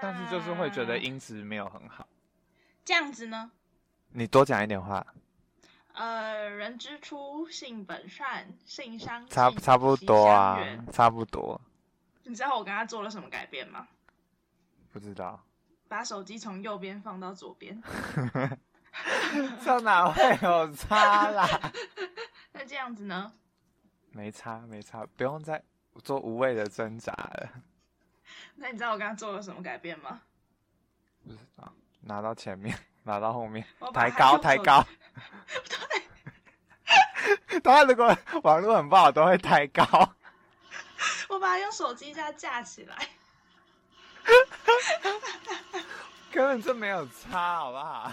但是就是会觉得音质没有很好。这样子呢？你多讲一点话。呃，人之初，性本善，性相近，差差不多啊，差不多。你知道我跟他做了什么改变吗？不知道。把手机从右边放到左边。这哪会有差啦？那这样子呢？没差，没差，不用再做无谓的挣扎了。那你知道我刚刚做了什么改变吗？不知道。拿到前面，拿到后面，抬高，抬高。对。他如果网络很不好，都会抬高。我把它用手机架架起来。根本就没有差，好不好？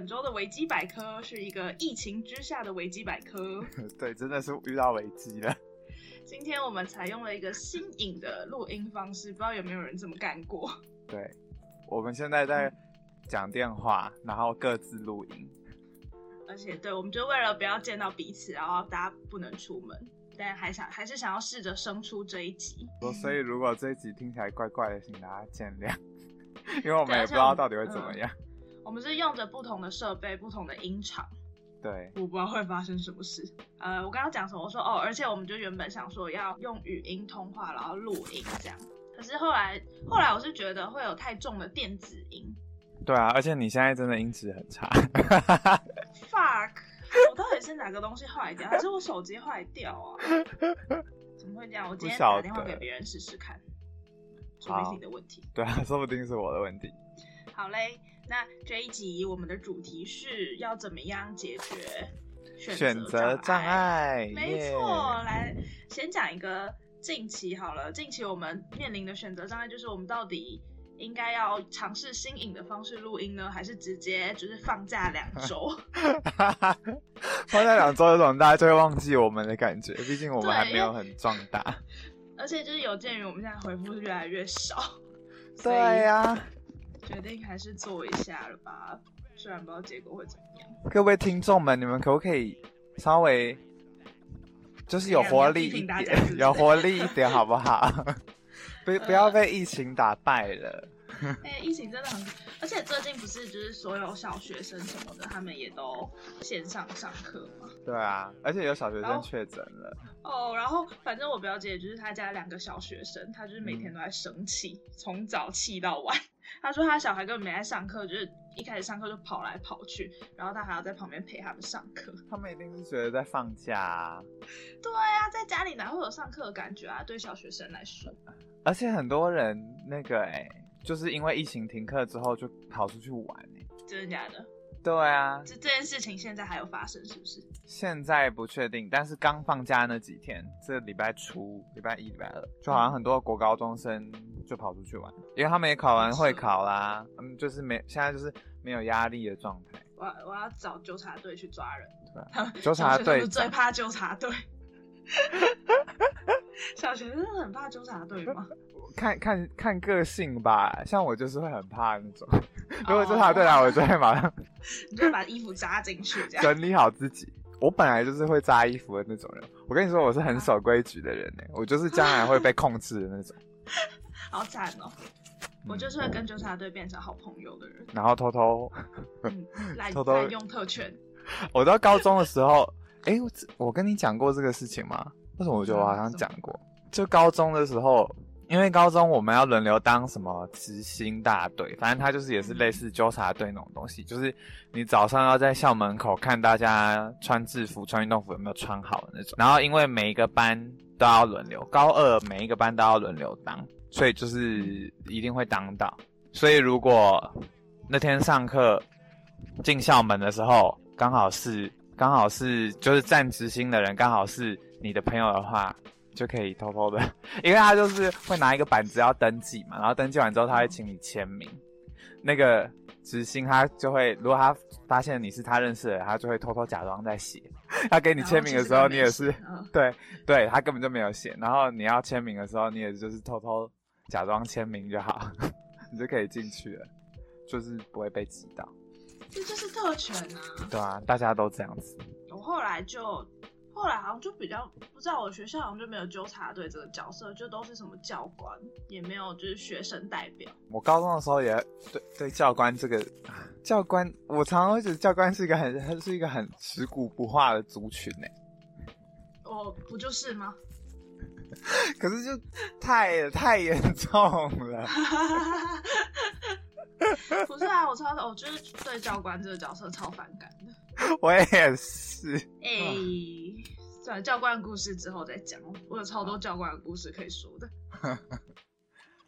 本周的维基百科是一个疫情之下的维基百科。对，真的是遇到危机了。今天我们采用了一个新颖的录音方式，不知道有没有人这么干过？对，我们现在在讲电话，然后各自录音。而且，对，我们就为了不要见到彼此，然后大家不能出门，但还想还是想要试着生出这一集。所以，如果这一集听起来怪怪的，请大家见谅，因为我们也不知道到底会怎么样。我们是用着不同的设备、不同的音场，对，我不知道会发生什么事。呃，我刚刚讲什么？我说哦，而且我们就原本想说要用语音通话，然后录音这样。可是后来，后来我是觉得会有太重的电子音。对啊，而且你现在真的音质很差。Fuck！我到底是哪个东西坏掉，还是我手机坏掉啊？怎么会这样？我今天打电话给别人试试看，说不定是你的问题。对啊，说不定是我的问题。好嘞。那这一集我们的主题是要怎么样解决选择障碍？没错，来先讲一个近期好了。近期我们面临的选择障碍就是，我们到底应该要尝试新颖的方式录音呢，还是直接就是放假两 周？放假两周有种大家就会忘记我们的感觉，毕竟我们还没有很壮大。而且就是有鉴于我们现在回复是越来越少，对呀。决定还是做一下了吧，虽然不知道结果会怎么样。各位听众们，你们可不可以稍微就是有活力一点，有活力一点好不好？不不要被疫情打败了。哎，疫情真的很，而且最近不是就是所有小学生什么的，他们也都线上上课吗？对啊，而且有小学生确诊了。哦，然后反正我表姐就是她家两个小学生，她就是每天都在生气，从早气到晚。他说他小孩根本没在上课，就是一开始上课就跑来跑去，然后他还要在旁边陪他们上课。他们一定是觉得在放假。对啊，在家里哪会有上课的感觉啊？对小学生来说。而且很多人那个哎，就是因为疫情停课之后就跑出去玩哎。真的假的？对啊，这这件事情现在还有发生是不是？现在不确定，但是刚放假那几天，这礼拜初、礼拜一、礼拜二，就好像很多国高中生就跑出去玩，因为他们也考完会考啦，嗯，就是没现在就是没有压力的状态。我我要找纠察队去抓人，对，纠察队最怕纠察队。小学生很怕纠察队吗？看看看个性吧，像我就是会很怕那种。如果纠察队来，我就会马上，你就把衣服扎进去，这样整理好自己。我本来就是会扎衣服的那种人。我跟你说，我是很守规矩的人呢。我就是将来会被控制的那种。好惨哦！我就是会跟纠察队变成好朋友的人，然后偷偷 来偷偷用特权。我到高中的时候，哎，我我跟你讲过这个事情吗？为什么我觉得我好像讲过？就高中的时候。因为高中我们要轮流当什么执行大队，反正他就是也是类似纠察队那种东西，就是你早上要在校门口看大家穿制服、穿运动服有没有穿好的那种。然后因为每一个班都要轮流，高二每一个班都要轮流当，所以就是一定会挡到。所以如果那天上课进校门的时候，刚好是刚好是就是站直心的人，刚好是你的朋友的话，就可以偷偷的，因为他就是会拿一个板子要登记嘛，然后登记完之后他会请你签名，那个执行他就会，如果他发现你是他认识的，他就会偷偷假装在写。他给你签名的时候，你也是对对，他根本就没有写。然后你要签名的时候，你也就是偷偷假装签名就好，你就可以进去了，就是不会被挤到。这就是特权啊！对啊，大家都这样子。我后来就，后来好像就比较不知道，我学校好像就没有纠察队这个角色，就都是什么教官，也没有就是学生代表。我高中的时候也对对教官这个教官，我常常会觉得教官是一个很他是一个很食古不化的族群呢。我，不就是吗？可是就太太严重了。不是啊，我超我就是对教官这个角色超反感的。我也是。哎，算了，教官故事之后再讲。我有超多教官的故事可以说的。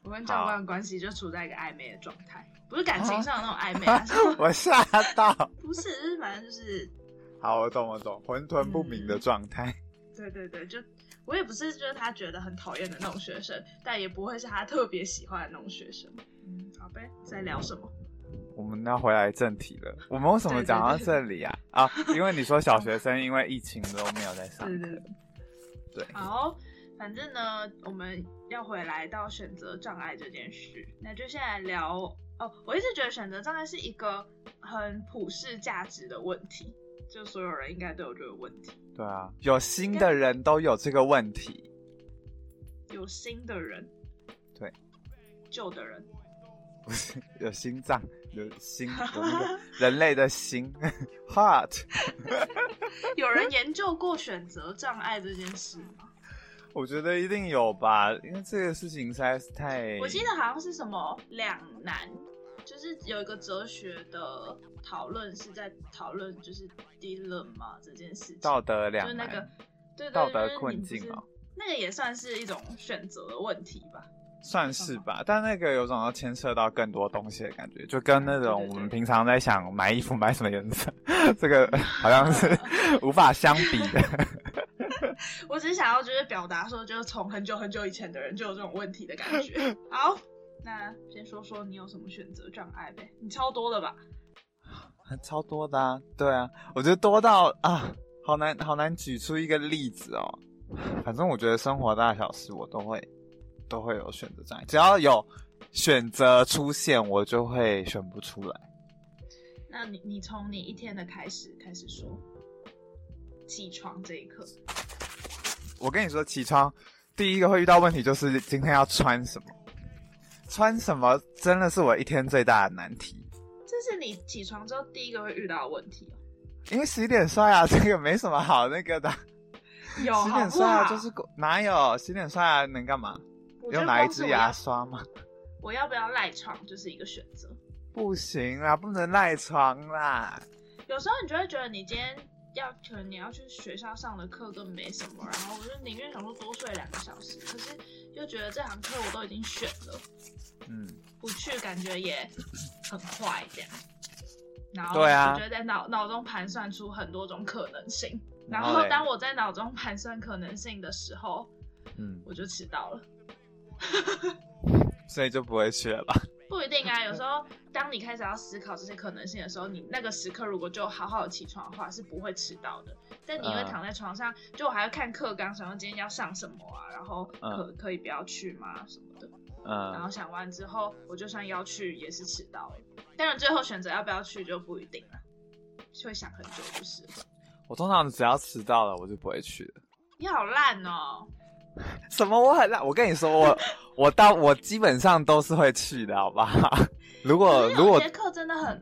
我跟教官的关系就处在一个暧昧的状态，不是感情上的那种暧昧。我吓到。不是，就是反正就是。好，我懂，我懂，混沌不明的状态。对对对，就我也不是就是他觉得很讨厌的那种学生，但也不会是他特别喜欢的那种学生。嗯，好呗，在聊什么？我们要回来正题了。我们为什么讲到这里啊？啊，因为你说小 学生因为疫情都没有在上课。对。好，反正呢，我们要回来到选择障碍这件事，那就现在聊哦。我一直觉得选择障碍是一个很普世价值的问题，就所有人应该都有这个问题。对啊，有心的人都有这个问题。有心的人。对。旧的人。不 是有心脏，有心，有那个人类的心，heart。有人研究过选择障碍这件事吗？我觉得一定有吧，因为这个事情实在是太……我记得好像是什么两难，就是有一个哲学的讨论是在讨论就是 dilemma 这件事情，道德两，就是那个对道德困境啊，那个也算是一种选择的问题吧。算是吧，但那个有种要牵涉到更多东西的感觉，就跟那种我们平常在想买衣服买什么颜色，这个好像是无法相比的。我只是想要就是表达说，就是从很久很久以前的人就有这种问题的感觉。好，那先说说你有什么选择障碍呗？你超多的吧？超多的啊，对啊，我觉得多到啊，好难好难举出一个例子哦。反正我觉得生活大小事我都会。都会有选择障碍，只要有选择出现，我就会选不出来。那你你从你一天的开始开始说，起床这一刻，我跟你说，起床第一个会遇到问题就是今天要穿什么，穿什么真的是我一天最大的难题。这是你起床之后第一个会遇到的问题哦。因为洗脸刷牙这个没什么好那个的，有洗脸刷牙就是哪有洗脸刷牙能干嘛？用哪一支牙刷吗？我要不要赖床就是一个选择。不行啦，不能赖床啦。有时候你就会觉得你今天要可能你要去学校上的课根本没什么，然后我就宁愿想说多睡两个小时，可是又觉得这堂课我都已经选了，嗯，不去感觉也很坏这样。然后对啊，我觉得在脑脑中盘算出很多种可能性，然后当我在脑中盘算可能性的时候，嗯，我就迟到了。所以就不会去了吧？不一定啊，有时候当你开始要思考这些可能性的时候，你那个时刻如果就好好的起床的话，是不会迟到的。但你会躺在床上，就我还要看课纲，想说今天要上什么啊，然后可可以不要去吗？什么的。嗯。然后想完之后，我就算要去也是迟到。当然最后选择要不要去就不一定了，会想很久就是。我通常只要迟到了，我就不会去了。你好烂哦。什么？我很烂。我跟你说，我 我到我基本上都是会去的，好吧？如果如果节课真的很，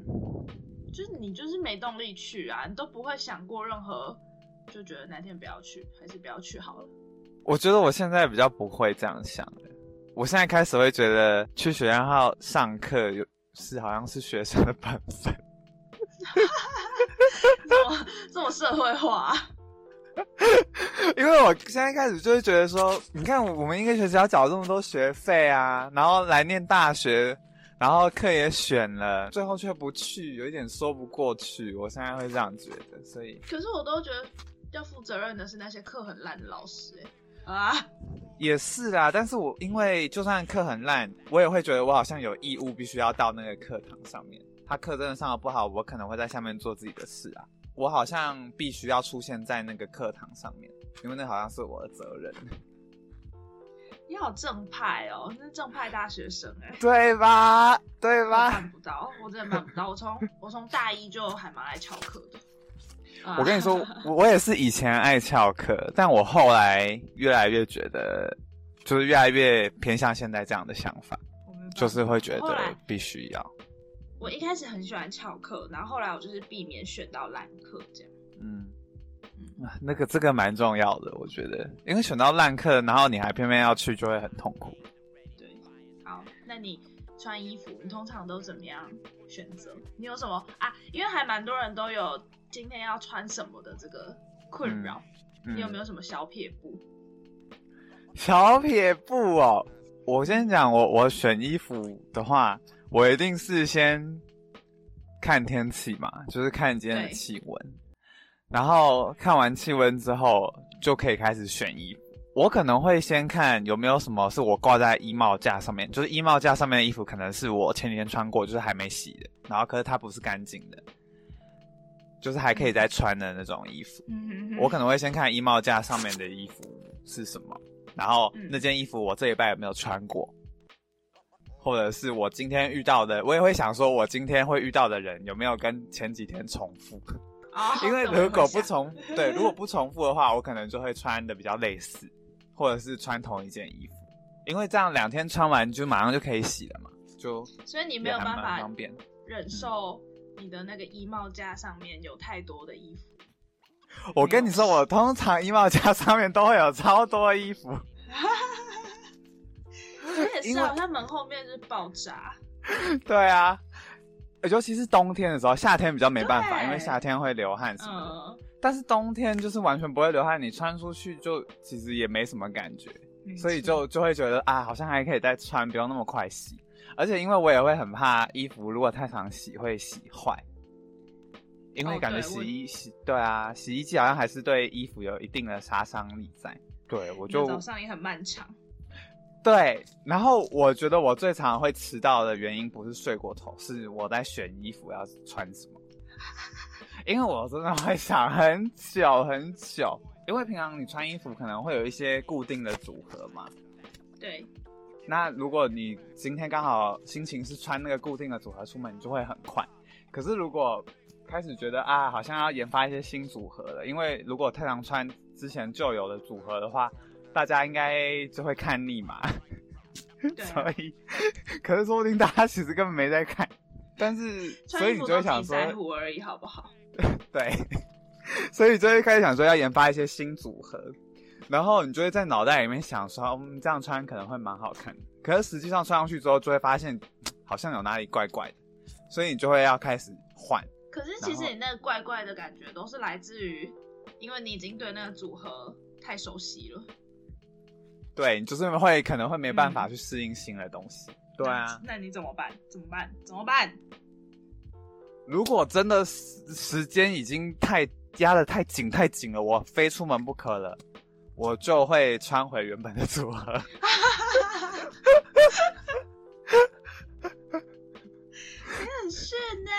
就是你就是没动力去啊，你都不会想过任何，就觉得哪天不要去，还是不要去好了。我觉得我现在比较不会这样想的。我现在开始会觉得去学校上课有是好像是学生的本分，这么这么社会化。因为我现在开始就会觉得说，你看我们一个学期要缴这么多学费啊，然后来念大学，然后课也选了，最后却不去，有一点说不过去。我现在会这样觉得，所以。可是我都觉得要负责任的是那些课很烂的老师，哎啊，也是啊。但是我因为就算课很烂，我也会觉得我好像有义务必须要到那个课堂上面。他课真的上的不好，我可能会在下面做自己的事啊。我好像必须要出现在那个课堂上面，因为那好像是我的责任。你好正派哦，那是正派大学生哎，对吧？对吧？办不到，我真的办不到。我从我从大一就还蛮爱翘课的。我跟你说，我也是以前爱翘课，但我后来越来越觉得，就是越来越偏向现在这样的想法，就是会觉得必须要。我一开始很喜欢翘课，然后后来我就是避免选到烂课这样。嗯，那个这个蛮重要的，我觉得，因为选到烂课，然后你还偏偏要去，就会很痛苦。对，好，那你穿衣服，你通常都怎么样选择？你有什么啊？因为还蛮多人都有今天要穿什么的这个困扰，你有没有什么小撇步？小撇步哦，我先讲，我我选衣服的话。我一定是先看天气嘛，就是看今天的气温，然后看完气温之后就可以开始选衣服。我可能会先看有没有什么是我挂在衣帽架上面，就是衣帽架上面的衣服可能是我前几天穿过，就是还没洗的，然后可是它不是干净的，就是还可以再穿的那种衣服。我可能会先看衣帽架上面的衣服是什么，然后那件衣服我这一拜有没有穿过。或者是我今天遇到的，我也会想说，我今天会遇到的人有没有跟前几天重复？啊，因为如果不重，对，如果不重复的话，我可能就会穿的比较类似，或者是穿同一件衣服，因为这样两天穿完就马上就可以洗了嘛，就所以你没有办法方便忍受你的那个衣帽架上面有太多的衣服。我跟你说，我通常衣帽架上面都会有超多衣服。也是啊，它门后面是爆炸。对啊，尤其是冬天的时候，夏天比较没办法，因为夏天会流汗什么的。但是冬天就是完全不会流汗，你穿出去就其实也没什么感觉，所以就就会觉得啊，好像还可以再穿，不用那么快洗。而且因为我也会很怕衣服如果太常洗会洗坏，因为感觉洗衣洗对啊，洗衣机好像还是对衣服有一定的杀伤力在。对我就早上也很漫长。对，然后我觉得我最常会迟到的原因不是睡过头，是我在选衣服要穿什么，因为我真的会想很久很久，因为平常你穿衣服可能会有一些固定的组合嘛。对。那如果你今天刚好心情是穿那个固定的组合出门，你就会很快。可是如果开始觉得啊，好像要研发一些新组合了，因为如果太常穿之前旧有的组合的话。大家应该就会看腻嘛，所以，可是说不定大家其实根本没在看，但是，所以你就会想说，而已，好不好？对，所以就会开始想说要研发一些新组合，然后你就会在脑袋里面想说，嗯，这样穿可能会蛮好看，可是实际上穿上去之后就会发现好像有哪里怪怪的，所以你就会要开始换。可是其实你那个怪怪的感觉都是来自于，因为你已经对那个组合太熟悉了。对，你就是会可能会没办法去适应新的东西。对啊，那你怎么办？怎么办？怎么办？如果真的时时间已经太压的太紧太紧了，我非出门不可了，我就会穿回原本的组合。你很炫呢，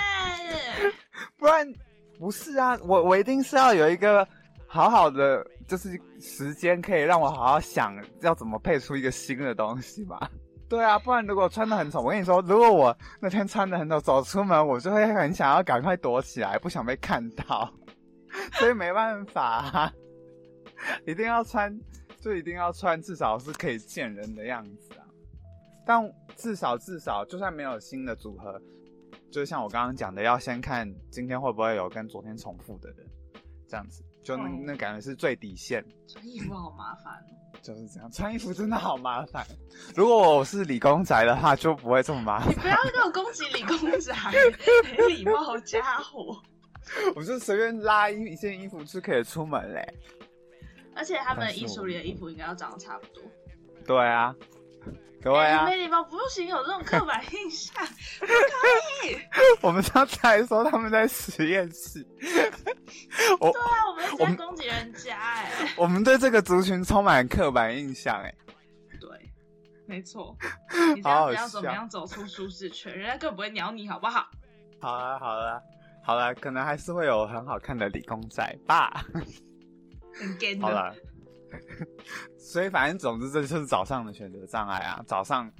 不然不是啊，我我一定是要有一个好好的。就是时间可以让我好好想要怎么配出一个新的东西吧。对啊，不然如果穿的很丑，我跟你说，如果我那天穿的很丑走出门，我就会很想要赶快躲起来，不想被看到。所以没办法，一定要穿，就一定要穿，至少是可以见人的样子啊。但至少至少，就算没有新的组合，就像我刚刚讲的，要先看今天会不会有跟昨天重复的人，这样子。就那那感觉是最底线。穿衣服好麻烦。就是这样，穿衣服真的好麻烦。如果我是理工宅的话，就不会这么麻烦。你不要跟我攻击理工宅，没礼貌家伙。我就随便拉一一件衣服就可以出门嘞。而且他们艺术里的衣服应该要长得差不多。对啊，各位啊，没礼貌不行，有这种刻板印象，不可以。我们刚才说他们在实验室。我对啊，我们在攻击人家哎。我们对这个族群充满刻板印象哎。对，没错。你这样怎么样走出舒适圈？人家更不会鸟你，好不好？好了好了好了，可能还是会有很好看的理工仔吧。很好了。所以反正总之这就是早上的选择障碍啊！早上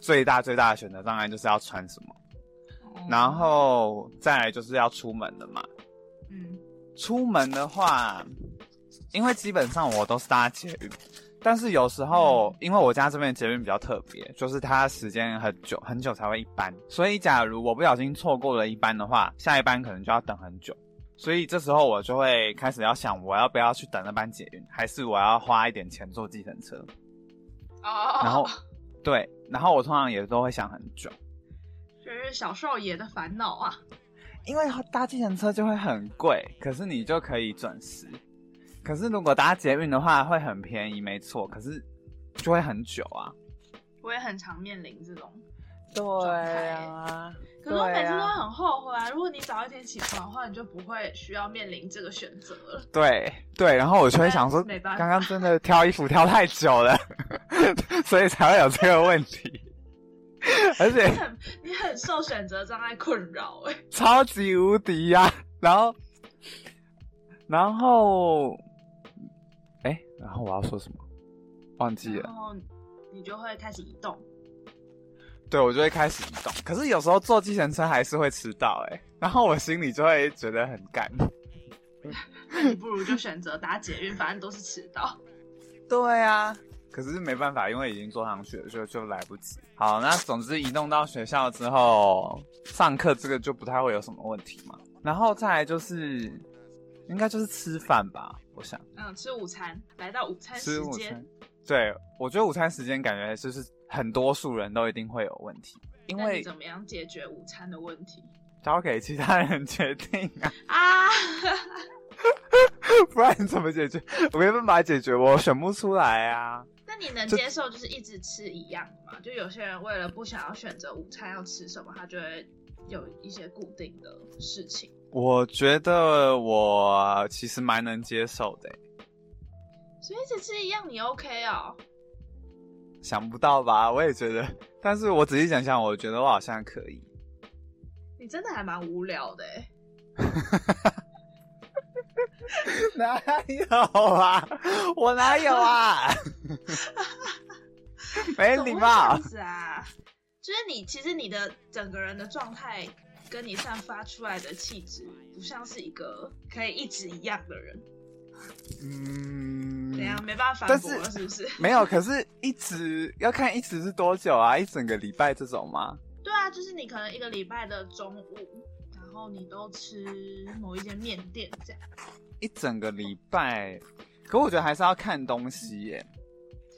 最大最大的选择障碍就是要穿什么，然后再来就是要出门了嘛。嗯，出门的话，因为基本上我都是搭捷运，但是有时候因为我家这边捷运比较特别，就是它时间很久很久才会一班，所以假如我不小心错过了一班的话，下一班可能就要等很久。所以这时候我就会开始要想，我要不要去等那班捷运，还是我要花一点钱坐计程车？哦。然后，对，然后我通常也都会想很久。这是小少爷的烦恼啊。因为搭计程车就会很贵，可是你就可以准时。可是如果搭捷运的话，会很便宜，没错。可是就会很久啊。我也很常面临这种。对啊。可是我每次都很后悔啊！如果你早一天起床的话，你就不会需要面临这个选择了。对对，然后我就会想说，刚刚真的挑衣服挑太久了，所以才会有这个问题。而且你很你很受选择障碍困扰哎，超级无敌呀！然后然后哎，然后我要说什么？忘记了。然后你就会开始移动。对，我就会开始移动。可是有时候坐计程车还是会迟到，哎，然后我心里就会觉得很干。那 你不如就选择搭捷运，反正都是迟到。对啊，可是没办法，因为已经坐上去了，就就来不及。好，那总之移动到学校之后，上课这个就不太会有什么问题嘛。然后再来就是，应该就是吃饭吧，我想。嗯，吃午餐，来到午餐时间。对，我觉得午餐时间感觉就是。很多数人都一定会有问题，因为怎么样解决午餐的问题，交给其他人决定啊！啊，不然怎么解决？我没办法解决，我选不出来啊。那你能接受就是一直吃一样吗？就有些人为了不想要选择午餐要吃什么，他就会有一些固定的事情。我觉得我其实蛮能接受的，所以一直吃一样你 OK 哦？想不到吧？我也觉得，但是我仔细想想，我觉得我好像可以。你真的还蛮无聊的哎。哪有啊？我哪有啊？没礼貌。是啊，就是你，其实你的整个人的状态，跟你散发出来的气质，不像是一个可以一直一样的人。嗯，怎样没办法反驳是不是？没有，可是一直要看一直是多久啊？一整个礼拜这种吗？对啊，就是你可能一个礼拜的中午，然后你都吃某一间面店这样。一整个礼拜，可我觉得还是要看东西耶。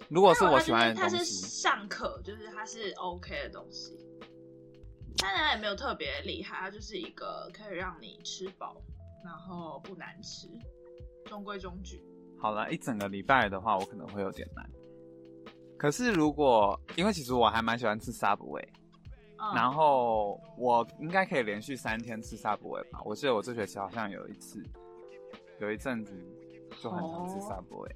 如果是我喜欢的东西，它是上课，就是它是 OK 的东西，当然也没有特别厉害，它就是一个可以让你吃饱，然后不难吃。中规中矩。好了，一整个礼拜的话，我可能会有点难。可是如果，因为其实我还蛮喜欢吃 Subway，然后我应该可以连续三天吃 Subway 吧。我记得我这学期好像有一次，有一阵子就很常吃 Subway，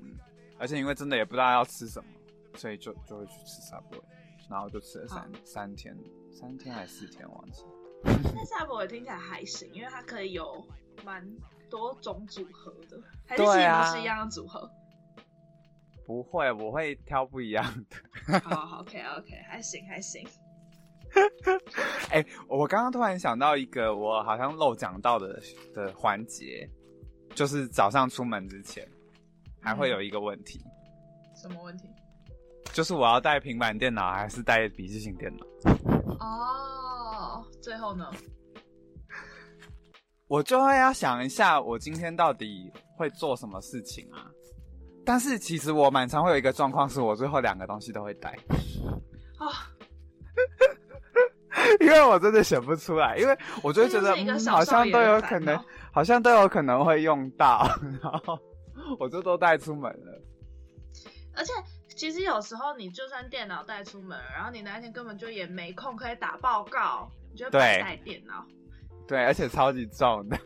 嗯，而且因为真的也不知道要吃什么，所以就就会去吃 Subway，然后就吃了三三天，三天还是四天忘记。那 Subway 听起来还行，因为它可以有蛮。多种组合的，还是其实不是一样的组合？不会，我会挑不一样的。好好，OK OK，还行还行。哎，我刚刚突然想到一个，我好像漏讲到的的环节，就是早上出门之前还会有一个问题。什么问题？就是我要带平板电脑还是带笔记型电脑？哦，最后呢？我就会要想一下，我今天到底会做什么事情啊？但是其实我蛮常会有一个状况，是我最后两个东西都会带。啊，因为我真的选不出来，因为我就觉得好像都有可能，好像都有可能会用到。然后我就都带出门了。而且其实有时候你就算电脑带出门，然后你那天根本就也没空可以打报告，你就带电脑。对，而且超级重的。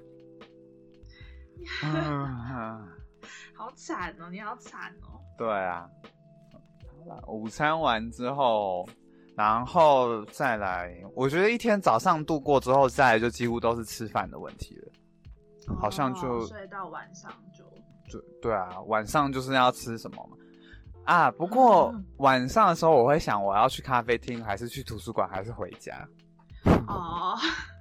好惨哦！你好惨哦。对啊。好了，午餐完之后，然后再来，我觉得一天早上度过之后，再来就几乎都是吃饭的问题了。好像就睡到晚上就。对对啊，晚上就是要吃什么嘛。啊，不过晚上的时候我会想，我要去咖啡厅，还是去图书馆，还是回家？哦。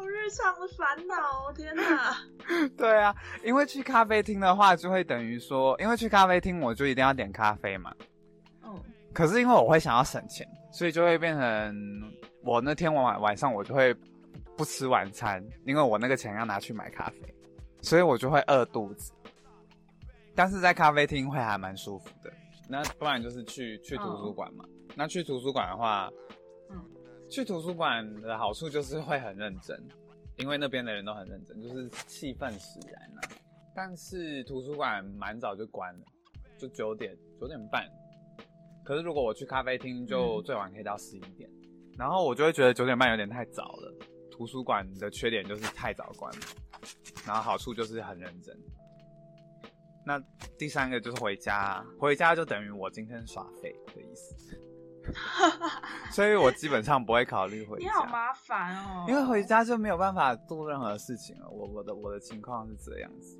好日常的烦恼，天哪！对啊，因为去咖啡厅的话，就会等于说，因为去咖啡厅我就一定要点咖啡嘛。嗯。可是因为我会想要省钱，所以就会变成我那天晚晚上我就会不吃晚餐，因为我那个钱要拿去买咖啡，所以我就会饿肚子。但是在咖啡厅会还蛮舒服的。那不然就是去去图书馆嘛。那去图书馆的话。去图书馆的好处就是会很认真，因为那边的人都很认真，就是气氛使然啊。但是图书馆蛮早就关了，就九点九点半。可是如果我去咖啡厅，就最晚可以到十一点。然后我就会觉得九点半有点太早了。图书馆的缺点就是太早关了，然后好处就是很认真。那第三个就是回家，回家就等于我今天耍废的意思。所以，我基本上不会考虑回家。你好麻烦哦，因为回家就没有办法做任何事情了。我我的我的情况是这样子，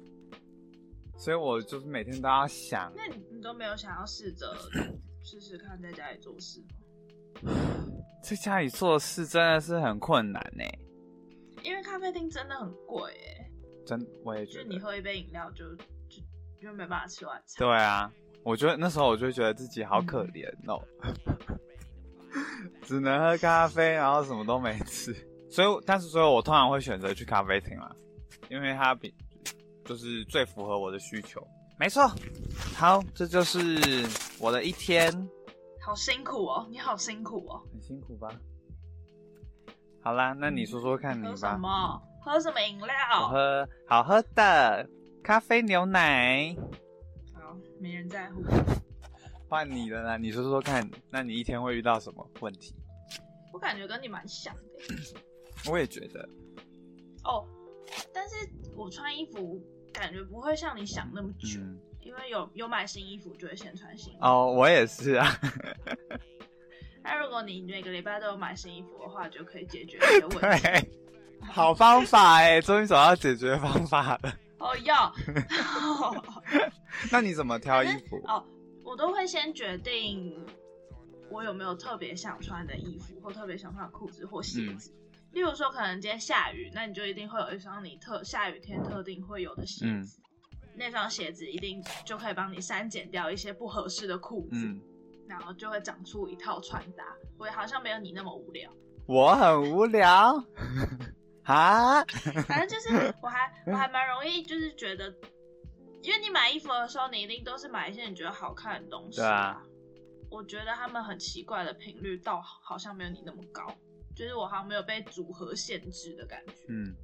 所以我就是每天都要想。那你你都没有想要试着 试试看在家里做事吗？在家里做事真的是很困难呢，因为咖啡厅真的很贵哎。真，我也觉得。就你喝一杯饮料就就就没办法吃晚餐。对啊。我觉得那时候我就觉得自己好可怜哦，只能喝咖啡，然后什么都没吃。所以，但是所以，我通常会选择去咖啡厅啦，因为它比就是最符合我的需求。没错，好，这就是我的一天。好辛苦哦，你好辛苦哦，很辛苦吧？好啦，那你说说看，你吧。喝什么？喝什么饮料？我喝好喝的咖啡牛奶。没人在乎，换你了呢？你说说看，那你一天会遇到什么问题？我感觉跟你蛮像的。我也觉得。哦，但是我穿衣服感觉不会像你想那么久，因为有有买新衣服就会先穿新。哦，我也是啊。那如果你每个礼拜都有买新衣服的话，就可以解决这个问题。好方法哎，终于找到解决方法了。哦，要。那你怎么挑衣服？哦，我都会先决定我有没有特别想穿的衣服，或特别想穿的裤子或鞋子。例如说，可能今天下雨，那你就一定会有一双你特下雨天特定会有的鞋子。那双鞋子一定就可以帮你删减掉一些不合适的裤子，然后就会长出一套穿搭。我好像没有你那么无聊。我很无聊。啊，反正就是我还我还蛮容易，就是觉得，因为你买衣服的时候，你一定都是买一些你觉得好看的东西。对啊。我觉得他们很奇怪的频率，倒好像没有你那么高，就是我好像没有被组合限制的感觉。嗯。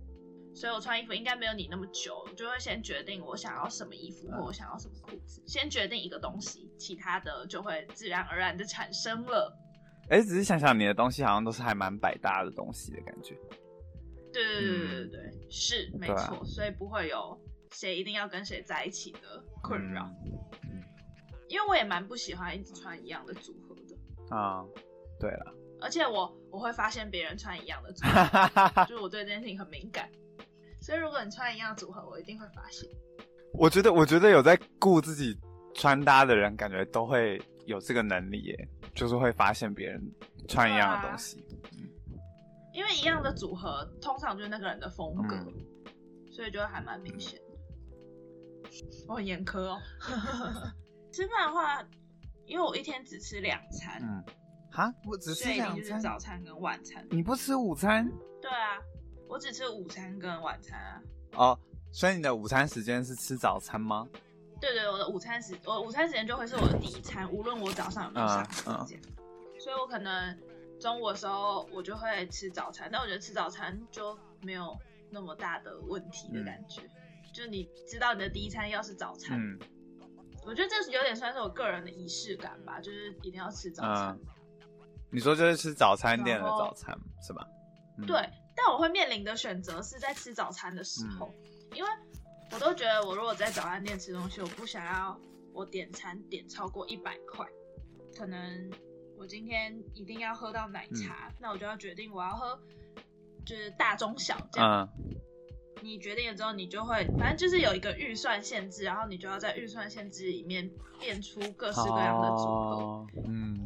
所以我穿衣服应该没有你那么久，就会先决定我想要什么衣服或我想要什么裤子，先决定一个东西，其他的就会自然而然的产生了。哎，只是想想你的东西好像都是还蛮百搭的东西的感觉。对对对对对对，是没错，所以不会有谁一定要跟谁在一起的困扰。因为我也蛮不喜欢一直穿一样的组合的。啊，对了。而且我我会发现别人穿一样的组合，就是我对这件事情很敏感。所以如果你穿一样组合，我一定会发现。我觉得，我觉得有在顾自己穿搭的人，感觉都会有这个能力耶，就是会发现别人穿一样的东西。因为一样的组合，通常就是那个人的风格，所以就还蛮明显的。我很严苛哦。吃饭的话，因为我一天只吃两餐。嗯。哈？我只吃两餐。早餐跟晚餐。你不吃午餐？对啊，我只吃午餐跟晚餐啊。哦，所以你的午餐时间是吃早餐吗？对对，我的午餐时，我午餐时间就会是我的第一餐，无论我早上有没有上课时间。所以我可能。中午的时候我就会吃早餐，但我觉得吃早餐就没有那么大的问题的感觉，就是你知道你的第一餐要是早餐。嗯，我觉得这是有点算是我个人的仪式感吧，就是一定要吃早餐。你说就是吃早餐店的早餐是吧？对，但我会面临的选择是在吃早餐的时候，因为我都觉得我如果在早餐店吃东西，我不想要我点餐点超过一百块，可能我今天一定要喝到奶茶，那我就要决定我要喝就是大中小这样。你决定了之后，你就会反正就是有一个预算限制，然后你就要在预算限制里面变出各式各样的组合。嗯。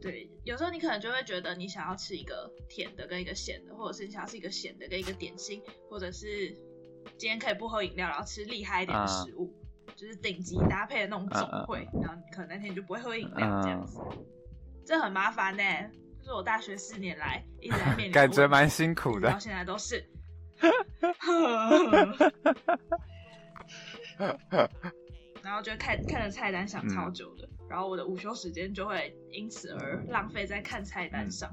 对，有时候你可能就会觉得你想要吃一个甜的跟一个咸的，或者是你想要吃一个咸的跟一个点心，或者是今天可以不喝饮料，然后吃厉害一点的食物，就是顶级搭配的那种总会，然后可能那天你就不会喝饮料这样子，这很麻烦呢。就是我大学四年来一直在面临，感觉蛮辛苦的，到现在都是，然后就看看着菜单想超久的。然后我的午休时间就会因此而浪费在看菜单上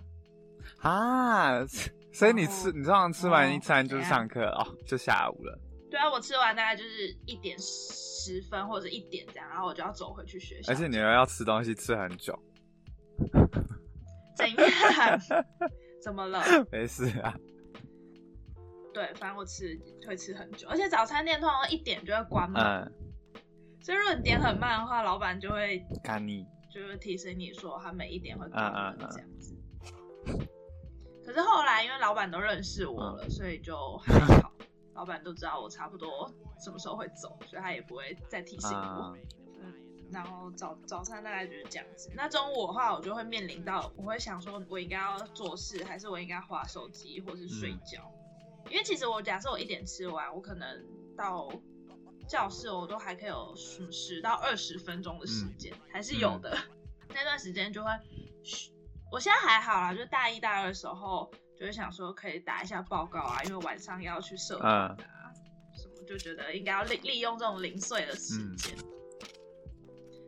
啊，所以你吃你通常吃完一餐就是上课哦，就下午了。对啊，我吃完大概就是一点十分或者一点这样，然后我就要走回去学校。而且你又要吃东西吃很久，怎样？怎么了？没事啊。对，反正我吃会吃很久，而且早餐店通常一点就会关门。所以如果你点很慢的话，老板就会看你，就会提醒你说他每一点会关门这样子。可是后来因为老板都认识我了，所以就还好。老板都知道我差不多什么时候会走，所以他也不会再提醒我。嗯，然后早早餐大概就是这样子。那中午的话，我就会面临到，我会想说，我应该要做事，还是我应该划手机，或是睡觉？因为其实我假设我一点吃完，我可能到。教室我都还可以有十十到二十分钟的时间，还是有的。那段时间就会，我现在还好啦，就大一大二的时候，就会想说可以打一下报告啊，因为晚上要去社团啊，什么就觉得应该要利利用这种零碎的时间。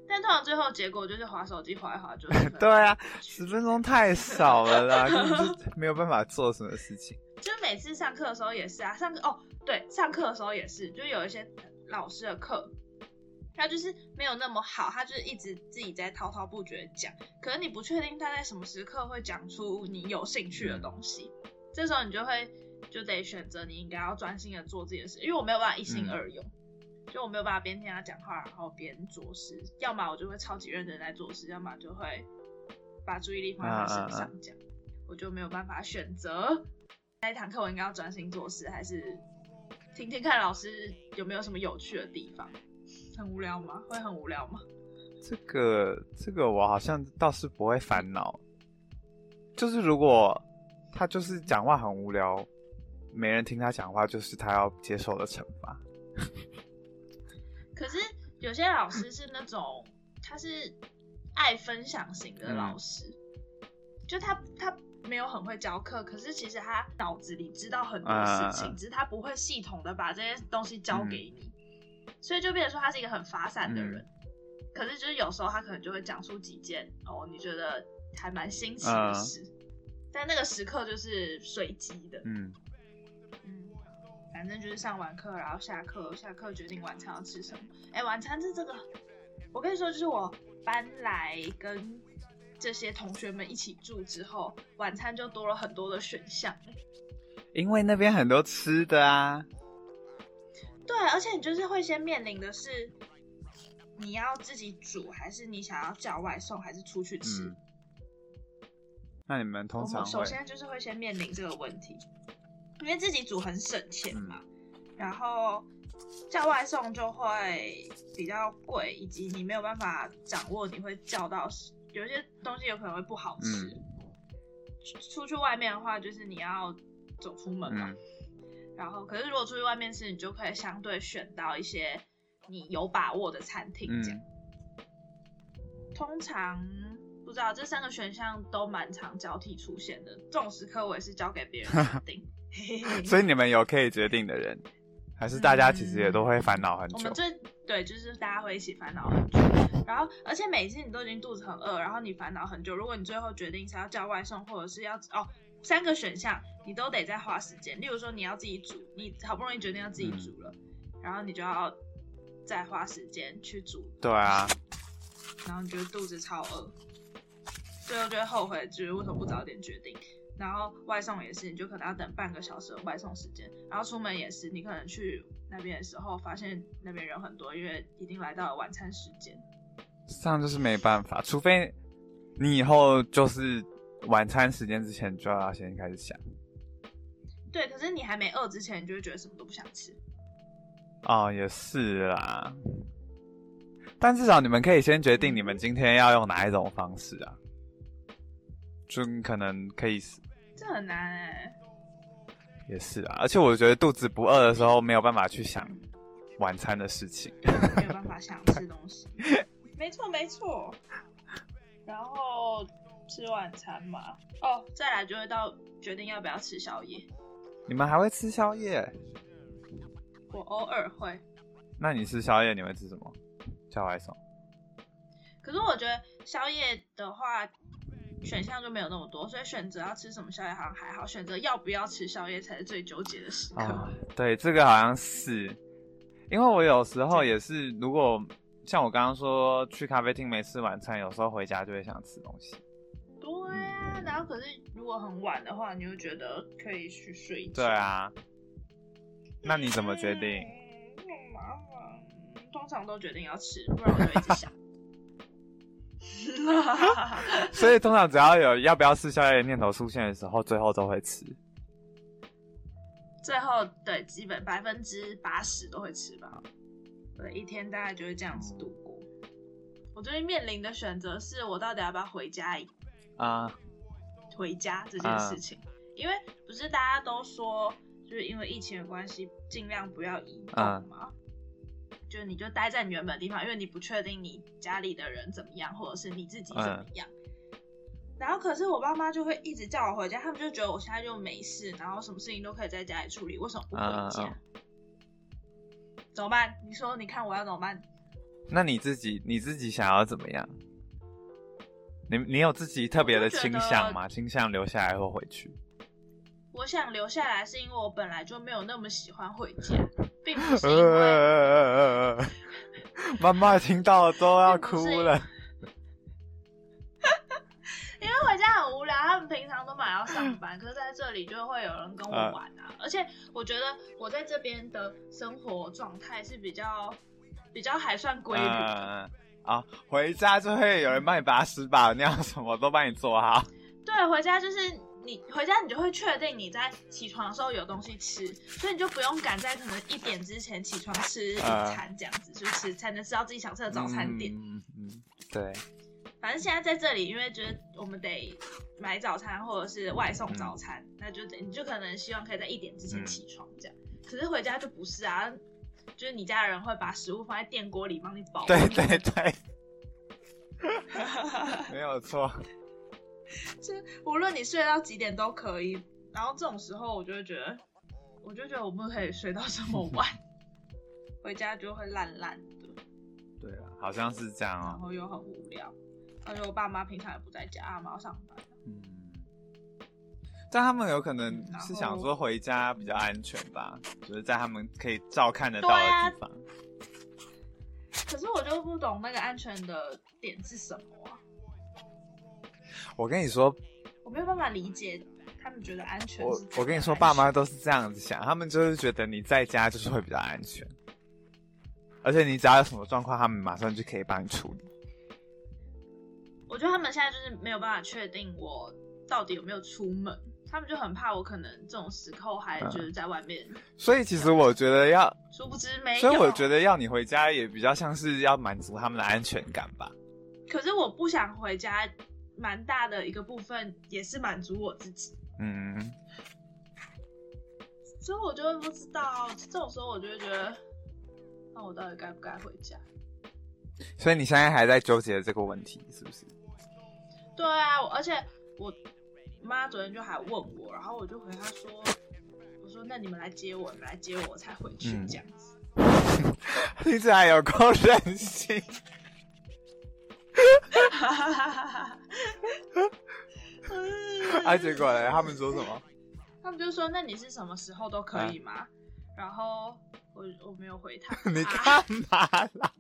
但通常最后结果就是划手机划一划就。对啊，十分钟太少了啦，根本就没有办法做什么事情。就每次上课的时候也是啊，上课哦，对，上课的时候也是，就有一些。老师的课，他就是没有那么好，他就是一直自己在滔滔不绝讲，可能你不确定他在什么时刻会讲出你有兴趣的东西，这时候你就会就得选择你应该要专心的做这件事，因为我没有办法一心二用，就我没有办法边听他讲话然后边做事，要么我就会超级认真在做事，要么就会把注意力放在他身上讲，我就没有办法选择那一堂课我应该要专心做事还是。听听看老师有没有什么有趣的地方？很无聊吗？会很无聊吗？这个这个我好像倒是不会烦恼。就是如果他就是讲话很无聊，没人听他讲话，就是他要接受的惩罚。可是有些老师是那种他是爱分享型的老师，就他他。没有很会教课，可是其实他脑子里知道很多事情，只是他不会系统的把这些东西教给你，所以就变成说他是一个很发散的人。可是就是有时候他可能就会讲出几件哦，你觉得还蛮新奇的事，但那个时刻就是随机的。嗯嗯，反正就是上完课然后下课，下课决定晚餐要吃什么。哎，晚餐是这个，我跟你说，就是我搬来跟。这些同学们一起住之后，晚餐就多了很多的选项。因为那边很多吃的啊。对，而且你就是会先面临的是，你要自己煮，还是你想要叫外送，还是出去吃？那你们通常首先就是会先面临这个问题，因为自己煮很省钱嘛，然后叫外送就会比较贵，以及你没有办法掌握你会叫到。有些东西有可能会不好吃。出去外面的话，就是你要走出门嘛。然后，可是如果出去外面吃，你就可以相对选到一些你有把握的餐厅。这样。通常不知道这三个选项都蛮常交替出现的。这种时刻我也是交给别人决定。所以你们有可以决定的人，还是大家其实也都会烦恼很久。我们最对，就是大家会一起烦恼很久。然后，而且每次你都已经肚子很饿，然后你烦恼很久。如果你最后决定是要叫外送，或者是要哦三个选项，你都得再花时间。例如说你要自己煮，你好不容易决定要自己煮了，然后你就要再花时间去煮。对啊。然后你觉得肚子超饿，最后就会后悔，就是为什么不早点决定。然后外送也是，你就可能要等半个小时的外送时间。然后出门也是，你可能去那边的时候，发现那边人很多，因为已经来到了晚餐时间。这样就是没办法，除非你以后就是晚餐时间之前就要先开始想。对，可是你还没饿之前，你就会觉得什么都不想吃。哦，也是啦。但至少你们可以先决定你们今天要用哪一种方式啊，就可能可以。这很难哎。也是啊，而且我觉得肚子不饿的时候没有办法去想晚餐的事情，没有办法想吃东西。没错没错。然后吃晚餐嘛，哦，再来就会到决定要不要吃宵夜。你们还会吃宵夜？我偶尔会。那你吃宵夜你会吃什么？叫外送。可是我觉得宵夜的话。选项就没有那么多，所以选择要吃什么宵夜好像还好，选择要不要吃宵夜才是最纠结的时刻。对，这个好像是，因为我有时候也是，如果像我刚刚说去咖啡厅没吃晚餐，有时候回家就会想吃东西。对啊，然后可是如果很晚的话，你又觉得可以去睡觉。对啊，那你怎么决定？麻烦，通常都决定要吃，不然我就一直想。所以通常只要有要不要吃宵夜的念头出现的时候，最后都会吃。最后对，基本百分之八十都会吃吧。对，一天大概就会这样子度过。我最近面临的选择是我到底要不要回家啊？回家这件事情，因为不是大家都说，就是因为疫情的关系，尽量不要移动吗？就你就待在你原本的地方，因为你不确定你家里的人怎么样，或者是你自己怎么样。然后可是我爸妈就会一直叫我回家，他们就觉得我现在就没事，然后什么事情都可以在家里处理，为什么不回家？怎么办？你说，你看我要怎么办？那你自己你自己想要怎么样？你你有自己特别的倾向吗？倾向留下来或回去？我想留下来，是因为我本来就没有那么喜欢回家，并不是因为妈妈听到都要哭了。因为回家很无聊，他们平常都蛮要上班，可是在这里就会有人跟我玩啊。而且我觉得我在这边的生活状态是比较比较还算规律的啊。回家就会有人帮你把屎把尿什么都帮你做好。对，回家就是。你回家，你就会确定你在起床的时候有东西吃，所以你就不用赶在可能一点之前起床吃午餐这样子，就是才能吃到自己想吃的早餐店。嗯嗯，对。反正现在在这里，因为觉得我们得买早餐或者是外送早餐，那就得你就可能希望可以在一点之前起床这样。可是回家就不是啊，就是你家人会把食物放在电锅里帮你保。对对对，没有错。就无论你睡到几点都可以，然后这种时候我就会觉得，我就觉得我不可以睡到这么晚，回家就会烂烂的。对啊，好像是这样啊。然后又很无聊，而且我爸妈平常也不在家，他们要上班。嗯。但他们有可能是想说回家比较安全吧，就是在他们可以照看得到的地方。可是我就不懂那个安全的点是什么。我跟你说，我没有办法理解他们觉得安全。我我跟你说，爸妈都是这样子想，他们就是觉得你在家就是会比较安全，而且你只要有什么状况，他们马上就可以帮你处理。我觉得他们现在就是没有办法确定我到底有没有出门，他们就很怕我可能这种时候还就是在外面。所以其实我觉得要，殊不知没有。所以我觉得要你回家也比较像是要满足他们的安全感吧。可是我不想回家。蛮大的一个部分，也是满足我自己。嗯，所以我就会不知道，这种时候我就会觉得，那我到底该不该回家？所以你现在还在纠结这个问题，是不是？对啊，而且我妈昨天就还问我，然后我就回她说：“我说那你们来接我，你们来接我才回去这样子。”你这还有够任性。啊，结果嘞，他们说什么？他们就说：“那你是什么时候都可以吗？”然后我我我没有回他。你干嘛啦？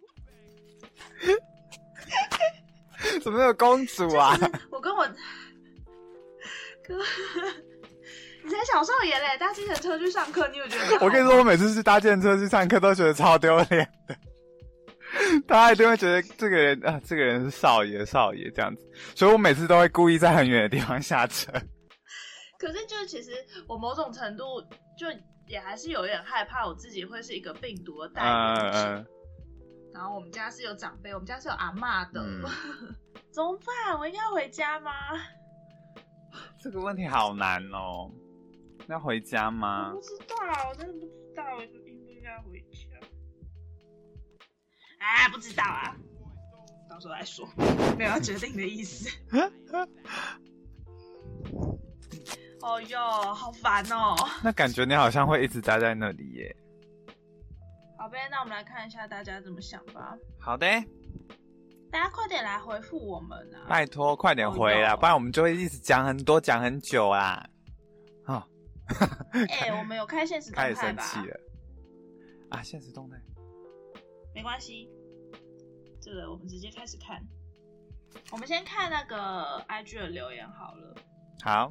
怎么有公主啊？我跟我哥，你才小少爷嘞，搭计程车去上课，你有觉得？我跟你说，我每次去搭计程车去上课，都觉得超丢脸的。大家一定会觉得这个人啊，这个人是少爷，少爷这样子，所以我每次都会故意在很远的地方下车。可是，就是其实我某种程度就也还是有点害怕，我自己会是一个病毒的代言嗯。然后我们家是有长辈，我们家是有阿妈的，怎么办？我应该回家吗？这个问题好难哦。要回家吗？不知道，我真的不知道，应不应该回家？哎，不知道啊，到时候再说，没有要决定的意思。哦哟，好烦哦！那感觉你好像会一直待在那里耶。好呗，那我们来看一下大家怎么想吧。好的，大家快点来回复我们啊！拜托，快点回啦，不然我们就会一直讲很多，讲很久啊。啊！哎，我们有开现实动态吧？开始生气了啊！现实动态，没关系，这个我们直接开始看。我们先看那个 IG 的留言好了。好。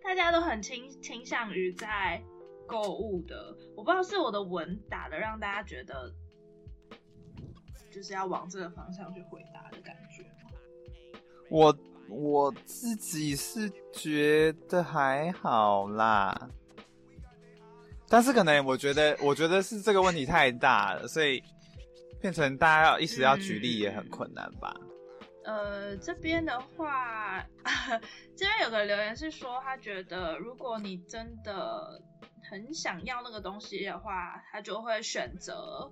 大家都很倾倾向于在购物的，我不知道是我的文打的让大家觉得就是要往这个方向去回答的感觉我我自己是觉得还好啦，但是可能我觉得我觉得是这个问题太大了，所以变成大家要一时要举例也很困难吧。呃，这边的话，这边有个留言是说，他觉得如果你真的很想要那个东西的话，他就会选择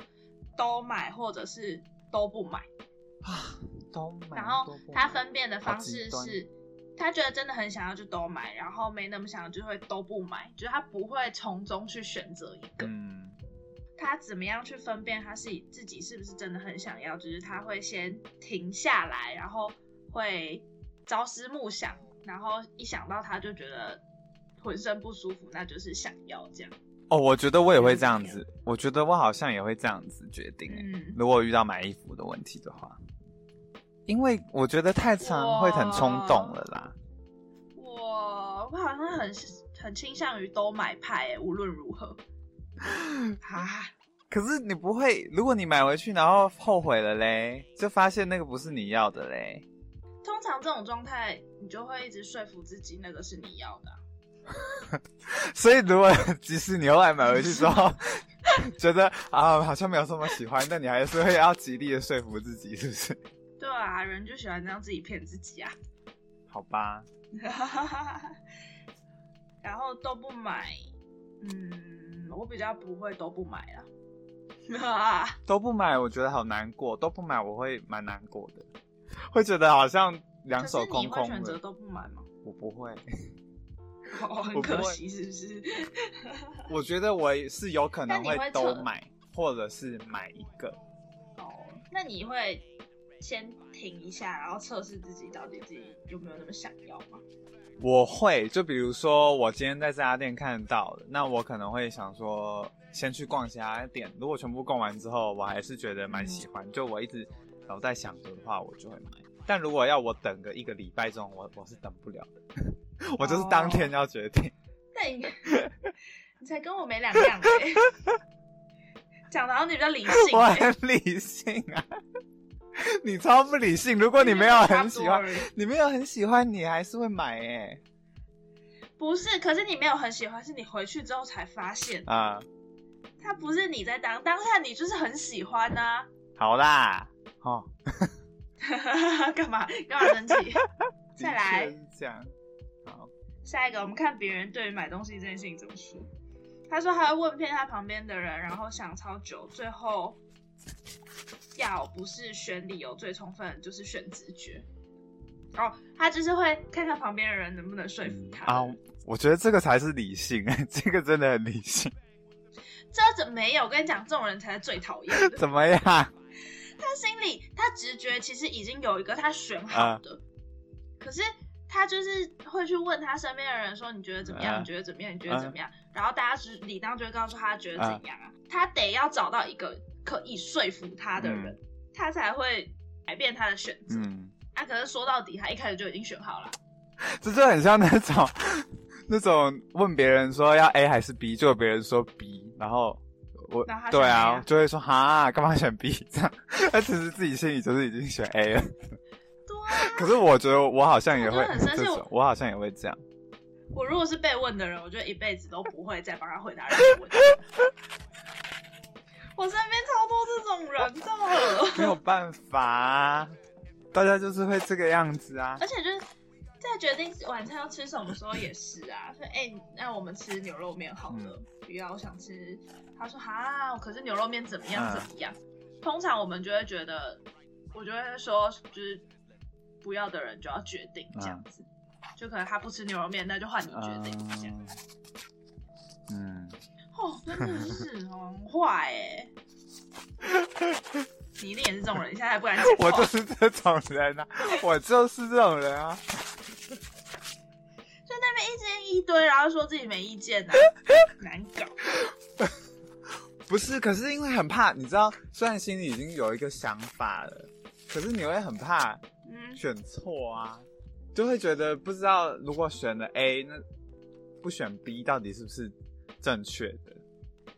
都买或者是都不买啊，都买。然后他分辨的方式是，他觉得真的很想要就都买，然后没那么想要就会都不买，就是他不会从中去选择一个。他怎么样去分辨他是自己是不是真的很想要？就是他会先停下来，然后会朝思暮想，然后一想到他就觉得浑身不舒服，那就是想要这样。哦，我觉得我也会这样子，我觉得我好像也会这样子决定。嗯，如果遇到买衣服的问题的话，因为我觉得太长会很冲动了啦。我我好像很很倾向于都买派，无论如何。啊！可是你不会，如果你买回去然后后悔了嘞，就发现那个不是你要的嘞。通常这种状态，你就会一直说服自己那个是你要的。所以如果即使你后来买回去之后，觉得啊好像没有这么喜欢，但你还是会要极力的说服自己，是不是？对啊，人就喜欢这样自己骗自己啊。好吧。然后都不买，嗯。我比较不会都不买啊，都不买，我觉得好难过。都不买，我会蛮难过的，会觉得好像两手空空。你会选择都不买吗？我不会，很可惜，是不是？我觉得我是有可能会都买，或者是买一个。哦，那你会先停一下，然后测试自己到底自己有没有那么想要吗？我会，就比如说我今天在这家店看到的，那我可能会想说先去逛其他店。如果全部逛完之后，我还是觉得蛮喜欢，就我一直老在想着的话，我就会买。但如果要我等个一个礼拜中，我我是等不了的，我就是当天要决定。那 你你才跟我没两样哎，讲的好像你比较理性，我很理性啊。你超不理性！如果你没有很喜欢，你没有很喜欢，你还是会买哎。不是，可是你没有很喜欢，是你回去之后才发现啊。他不是你在当当下，你就是很喜欢呐。好啦，哦。干嘛？干嘛生气？再来。讲。好。下一个，我们看别人对于买东西这件事情怎么说。他说他会问遍他旁边的人，然后想超久，最后。要不是选理由最充分，就是选直觉。哦，他就是会看看旁边的人能不能说服他。啊，我觉得这个才是理性，这个真的很理性。这怎没有？我跟你讲，这种人才是最讨厌的。怎么样？他心里，他直觉其实已经有一个他选好的，可是他就是会去问他身边的人说：“你觉得怎么样？你觉得怎么样？你觉得怎么样？”然后大家是理当就会告诉他觉得怎样啊？他得要找到一个可以说服他的人，他才会改变他的选择。嗯，啊，可是说到底，他一开始就已经选好了。这就很像那种 那种问别人说要 A 还是 B，就有别人说 B，然后我对啊，就会说哈，干嘛选 B？这样，他其实自己心里就是已经选 A 了。可是我觉得我好像也会这种，我好像也会这样。我如果是被问的人，我觉得一辈子都不会再帮他回答任何问题。我身边超多这种人的，没有办法，大家就是会这个样子啊。而且就是在决定晚餐要吃什么时候也是啊，说哎，那我们吃牛肉面好了，不要我想吃。他说哈，可是牛肉面怎么样怎么样？通常我们就会觉得，我就会说就是。不要的人就要决定这样子，就可能他不吃牛肉面，那就换你决定这样。嗯，哦，真的是很坏哎！你一定也是这种人，你现在还不敢讲我就是这种人啊，我就是这种人啊。就那边一间一堆，然后说自己没意见呢，难搞。不是，可是因为很怕，你知道，虽然心里已经有一个想法了，可是你会很怕。选错啊，就会觉得不知道如果选了 A，那不选 B 到底是不是正确的？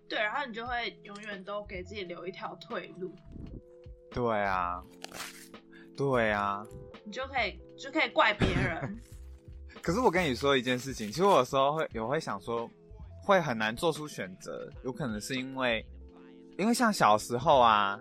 对，然后你就会永远都给自己留一条退路。对啊，对啊，你就可以就可以怪别人。可是我跟你说一件事情，其实我有时候会有会想说，会很难做出选择，有可能是因为，因为像小时候啊，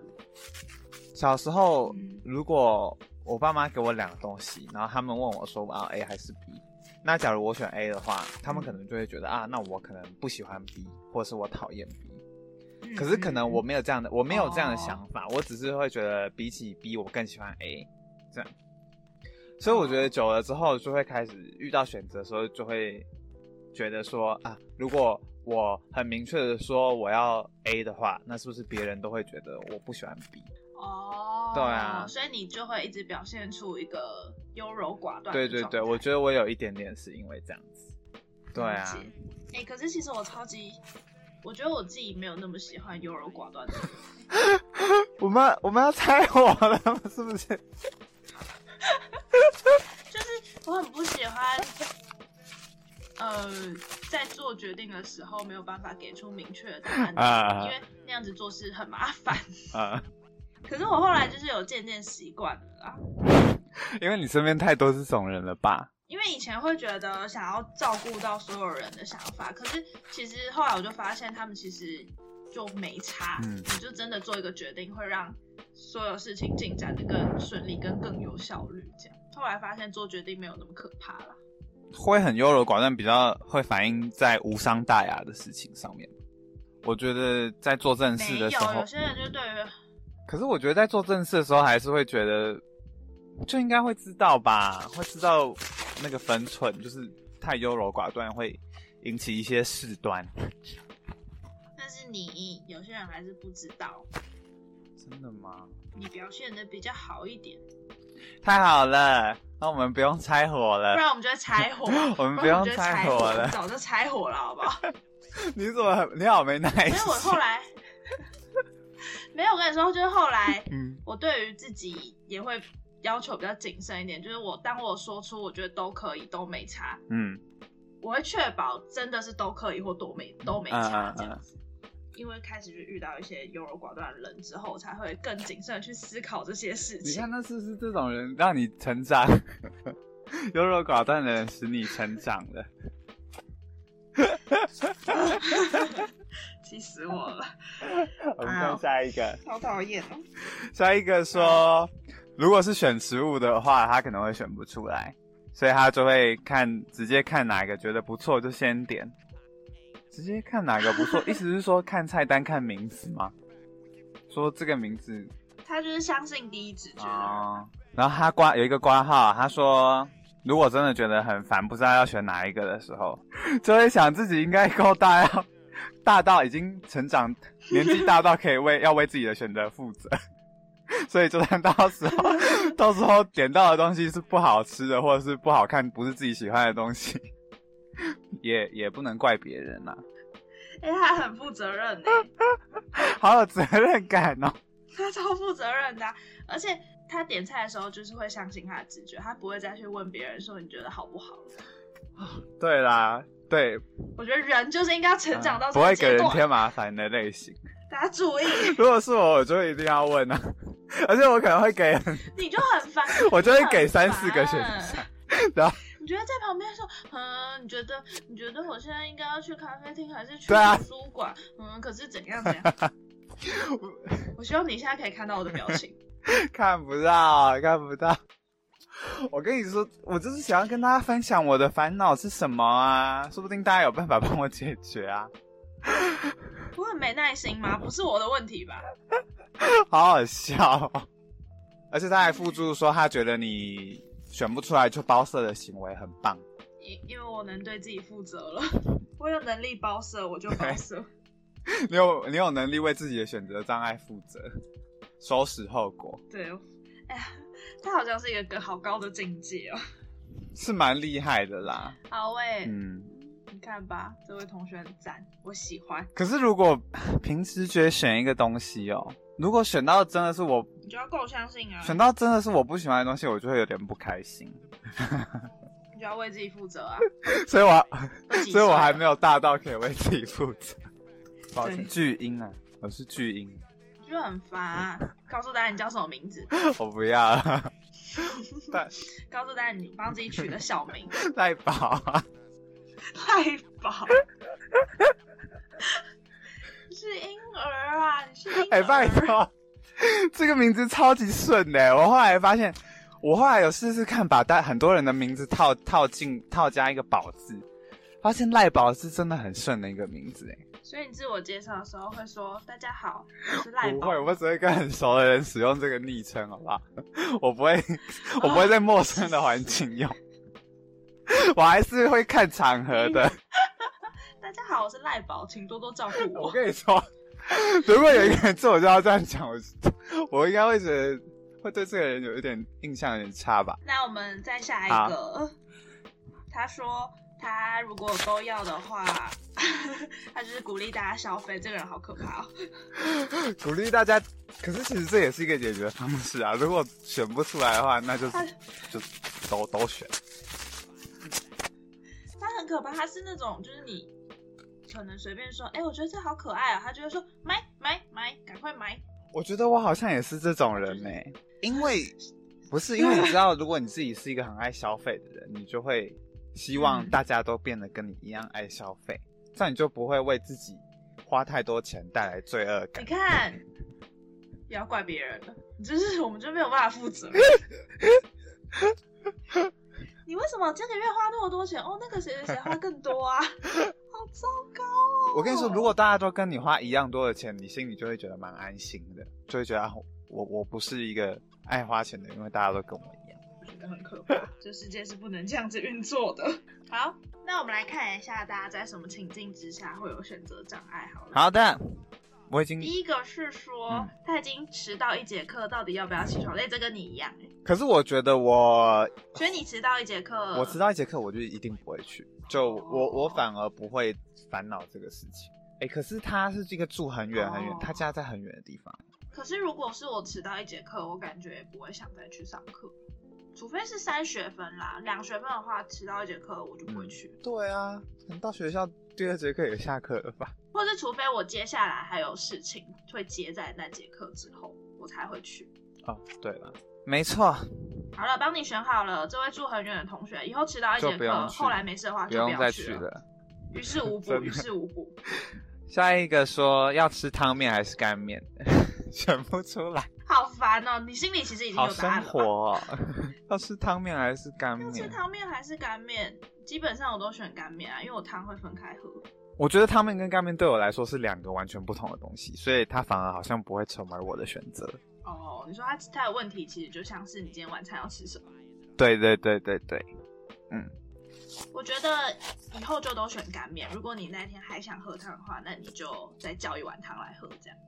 小时候如果。我爸妈给我两个东西，然后他们问我说我要 A 还是 B。那假如我选 A 的话，他们可能就会觉得啊，那我可能不喜欢 B，或者是我讨厌 B。可是可能我没有这样的，我没有这样的想法，我只是会觉得比起 B，我更喜欢 A。这样，所以我觉得久了之后，就会开始遇到选择的时候，就会觉得说啊，如果我很明确的说我要 A 的话，那是不是别人都会觉得我不喜欢 B？哦，对啊，所以你就会一直表现出一个优柔寡断。对对对，我觉得我有一点点是因为这样子。对啊，哎，可是其实我超级，我觉得我自己没有那么喜欢优柔寡断的。我们我们要猜我了，是不是？就是我很不喜欢，呃，在做决定的时候没有办法给出明确的答案，因为那样子做事很麻烦。啊。可是我后来就是有渐渐习惯了啦，因为你身边太多这种人了吧？因为以前会觉得想要照顾到所有人的想法，可是其实后来我就发现他们其实就没差，嗯，你就真的做一个决定会让所有事情进展的更顺利、跟更有效率。这样后来发现做决定没有那么可怕了，会很优柔寡断，比较会反映在无伤大雅的事情上面。我觉得在做正事的时候，有些人就对于。可是我觉得在做正事的时候，还是会觉得就应该会知道吧，会知道那个分寸，就是太优柔寡断会引起一些事端。但是你有些人还是不知道，真的吗？你表现的比较好一点，太好了，那我们不用拆火了，不然我们就会拆火。我们不用拆火了，早就拆火了，好不好？你怎么你好没耐心？因为我后来。没有，我跟你说，就是后来，嗯，我对于自己也会要求比较谨慎一点。就是我当我说出我觉得都可以，都没差，嗯，我会确保真的是都可以或都没都没差这样子。因为开始就遇到一些优柔寡断的人之后，才会更谨慎去思考这些事情。你看，那是不是这种人让你成长？优柔寡断的人使你成长了。气死我了！我们看下一个，好讨厌哦。下一个说，如果是选食物的话，他可能会选不出来，所以他就会看，直接看哪个觉得不错就先点，直接看哪个不错，意思是说看菜单看名字吗？说这个名字，他就是相信第一直觉。哦。然后他挂有一个挂号，他说，如果真的觉得很烦，不知道要选哪一个的时候，就会想自己应该够大要。大到已经成长，年纪大到可以为要为自己的选择负责，所以就算到时候 到时候点到的东西是不好吃的，或者是不好看，不是自己喜欢的东西，也也不能怪别人呐。哎，他很负责任呢，好有责任感哦。他超负责任的，而且他点菜的时候就是会相信他的直觉，他不会再去问别人说你觉得好不好。对啦，对。我觉得人就是应该成长到不会给人添麻烦的类型。大家注意，如果是我，我就一定要问啊，而且我可能会给，你就很烦，我就会给三四个选项，然后你觉得在旁边说，嗯，你觉得你觉得我现在应该要去咖啡厅还是去图书馆？嗯，可是怎样怎样？我希望你现在可以看到我的表情，看不到，看不到。我跟你说，我就是想要跟大家分享我的烦恼是什么啊，说不定大家有办法帮我解决啊。我很没耐心吗？不是我的问题吧？好好笑，而且他还附注说他觉得你选不出来就包色的行为很棒。因因为我能对自己负责了，我有能力包色，我就包色。你有你有能力为自己的选择障碍负责，收拾后果。对，哎呀，他好像是一个好高的境界哦，是蛮厉害的啦。好诶，嗯。你看吧，这位同学很赞，我喜欢。可是如果凭直觉选一个东西哦，如果选到真的是我，你就要够相信啊。选到真的是我不喜欢的东西，我就会有点不开心。你就要为自己负责啊。所以我，所以我还没有大到可以为自己负责。抱歉，巨婴啊，我是巨婴。就很烦，告诉大家你叫什么名字？我不要。告诉大家你帮自己取个小名。太宝。太宝，是婴儿啊！你是婴儿。哎，拜托，这个名字超级顺的。我后来发现，我后来有试试看，把大很多人的名字套套进套加一个宝字，发现赖宝是真的很顺的一个名字。哎，所以你自我介绍的时候会说：“大家好，我是赖宝。”不会，我只会跟很熟的人使用这个昵称，好不好？我不会，我不会在陌生的环境用。我还是会看场合的。大家好，我是赖宝，请多多照顾我。我跟你说，如果有一个人自我介绍这样讲，我 我应该会觉得会对这个人有一点印象有点差吧。那我们再下一个，他说他如果都要的话，他就是鼓励大家消费。这个人好可怕哦。鼓励大家，可是其实这也是一个解决方式啊。如果选不出来的话，那就就都都选。可怕，他是那种，就是你可能随便说，哎，我觉得这好可爱啊，他就会说买买买，赶快买。我觉得我好像也是这种人呢，因为 不是因为你知道，如果你自己是一个很爱消费的人，你就会希望大家都变得跟你一样爱消费，这样你就不会为自己花太多钱带来罪恶感。你看，不要怪别人了，就是我们就没有办法负责。你为什么这个月花那么多钱？哦，那个谁谁谁花更多啊？好糟糕哦！我跟你说，如果大家都跟你花一样多的钱，你心里就会觉得蛮安心的，就会觉得我我不是一个爱花钱的，因为大家都跟我一样。我觉得很可怕，这世界是不能这样子运作的。好，那我们来看一下，大家在什么情境之下会有选择障碍？好了，好的。我已经第一个是说他已经迟到一节课，到底要不要起床？哎，这跟你一样哎。可是我觉得我，所以你迟到一节课，我迟到一节课，我就一定不会去。就我我反而不会烦恼这个事情。哎，可是他是这个住很远很远，他家在很远的地方。可是如果是我迟到一节课，我感觉也不会想再去上课，除非是三学分啦，两学分的话，迟到一节课我就不会去。对啊，到学校第二节课也下课了吧？或是除非我接下来还有事情会接在那节课之后，我才会去。哦，对了，没错。好了，帮你选好了，这位住很远的同学，以后迟到一节课，后来没事的话就不用再去了。于事无补，于事无补。下一个说要吃汤面还是干面，选不出来。好烦哦！你心里其实已经有答案了。生活，要吃汤面还是干面？要吃汤面还是干面？基本上我都选干面啊，因为我汤会分开喝。我觉得汤面跟干面对我来说是两个完全不同的东西，所以它反而好像不会成为我的选择。哦，你说它它的问题其实就像是你今天晚餐要吃什么？对对对对对，嗯。我觉得以后就都选干面。如果你那天还想喝汤的话，那你就再叫一碗汤来喝，这样。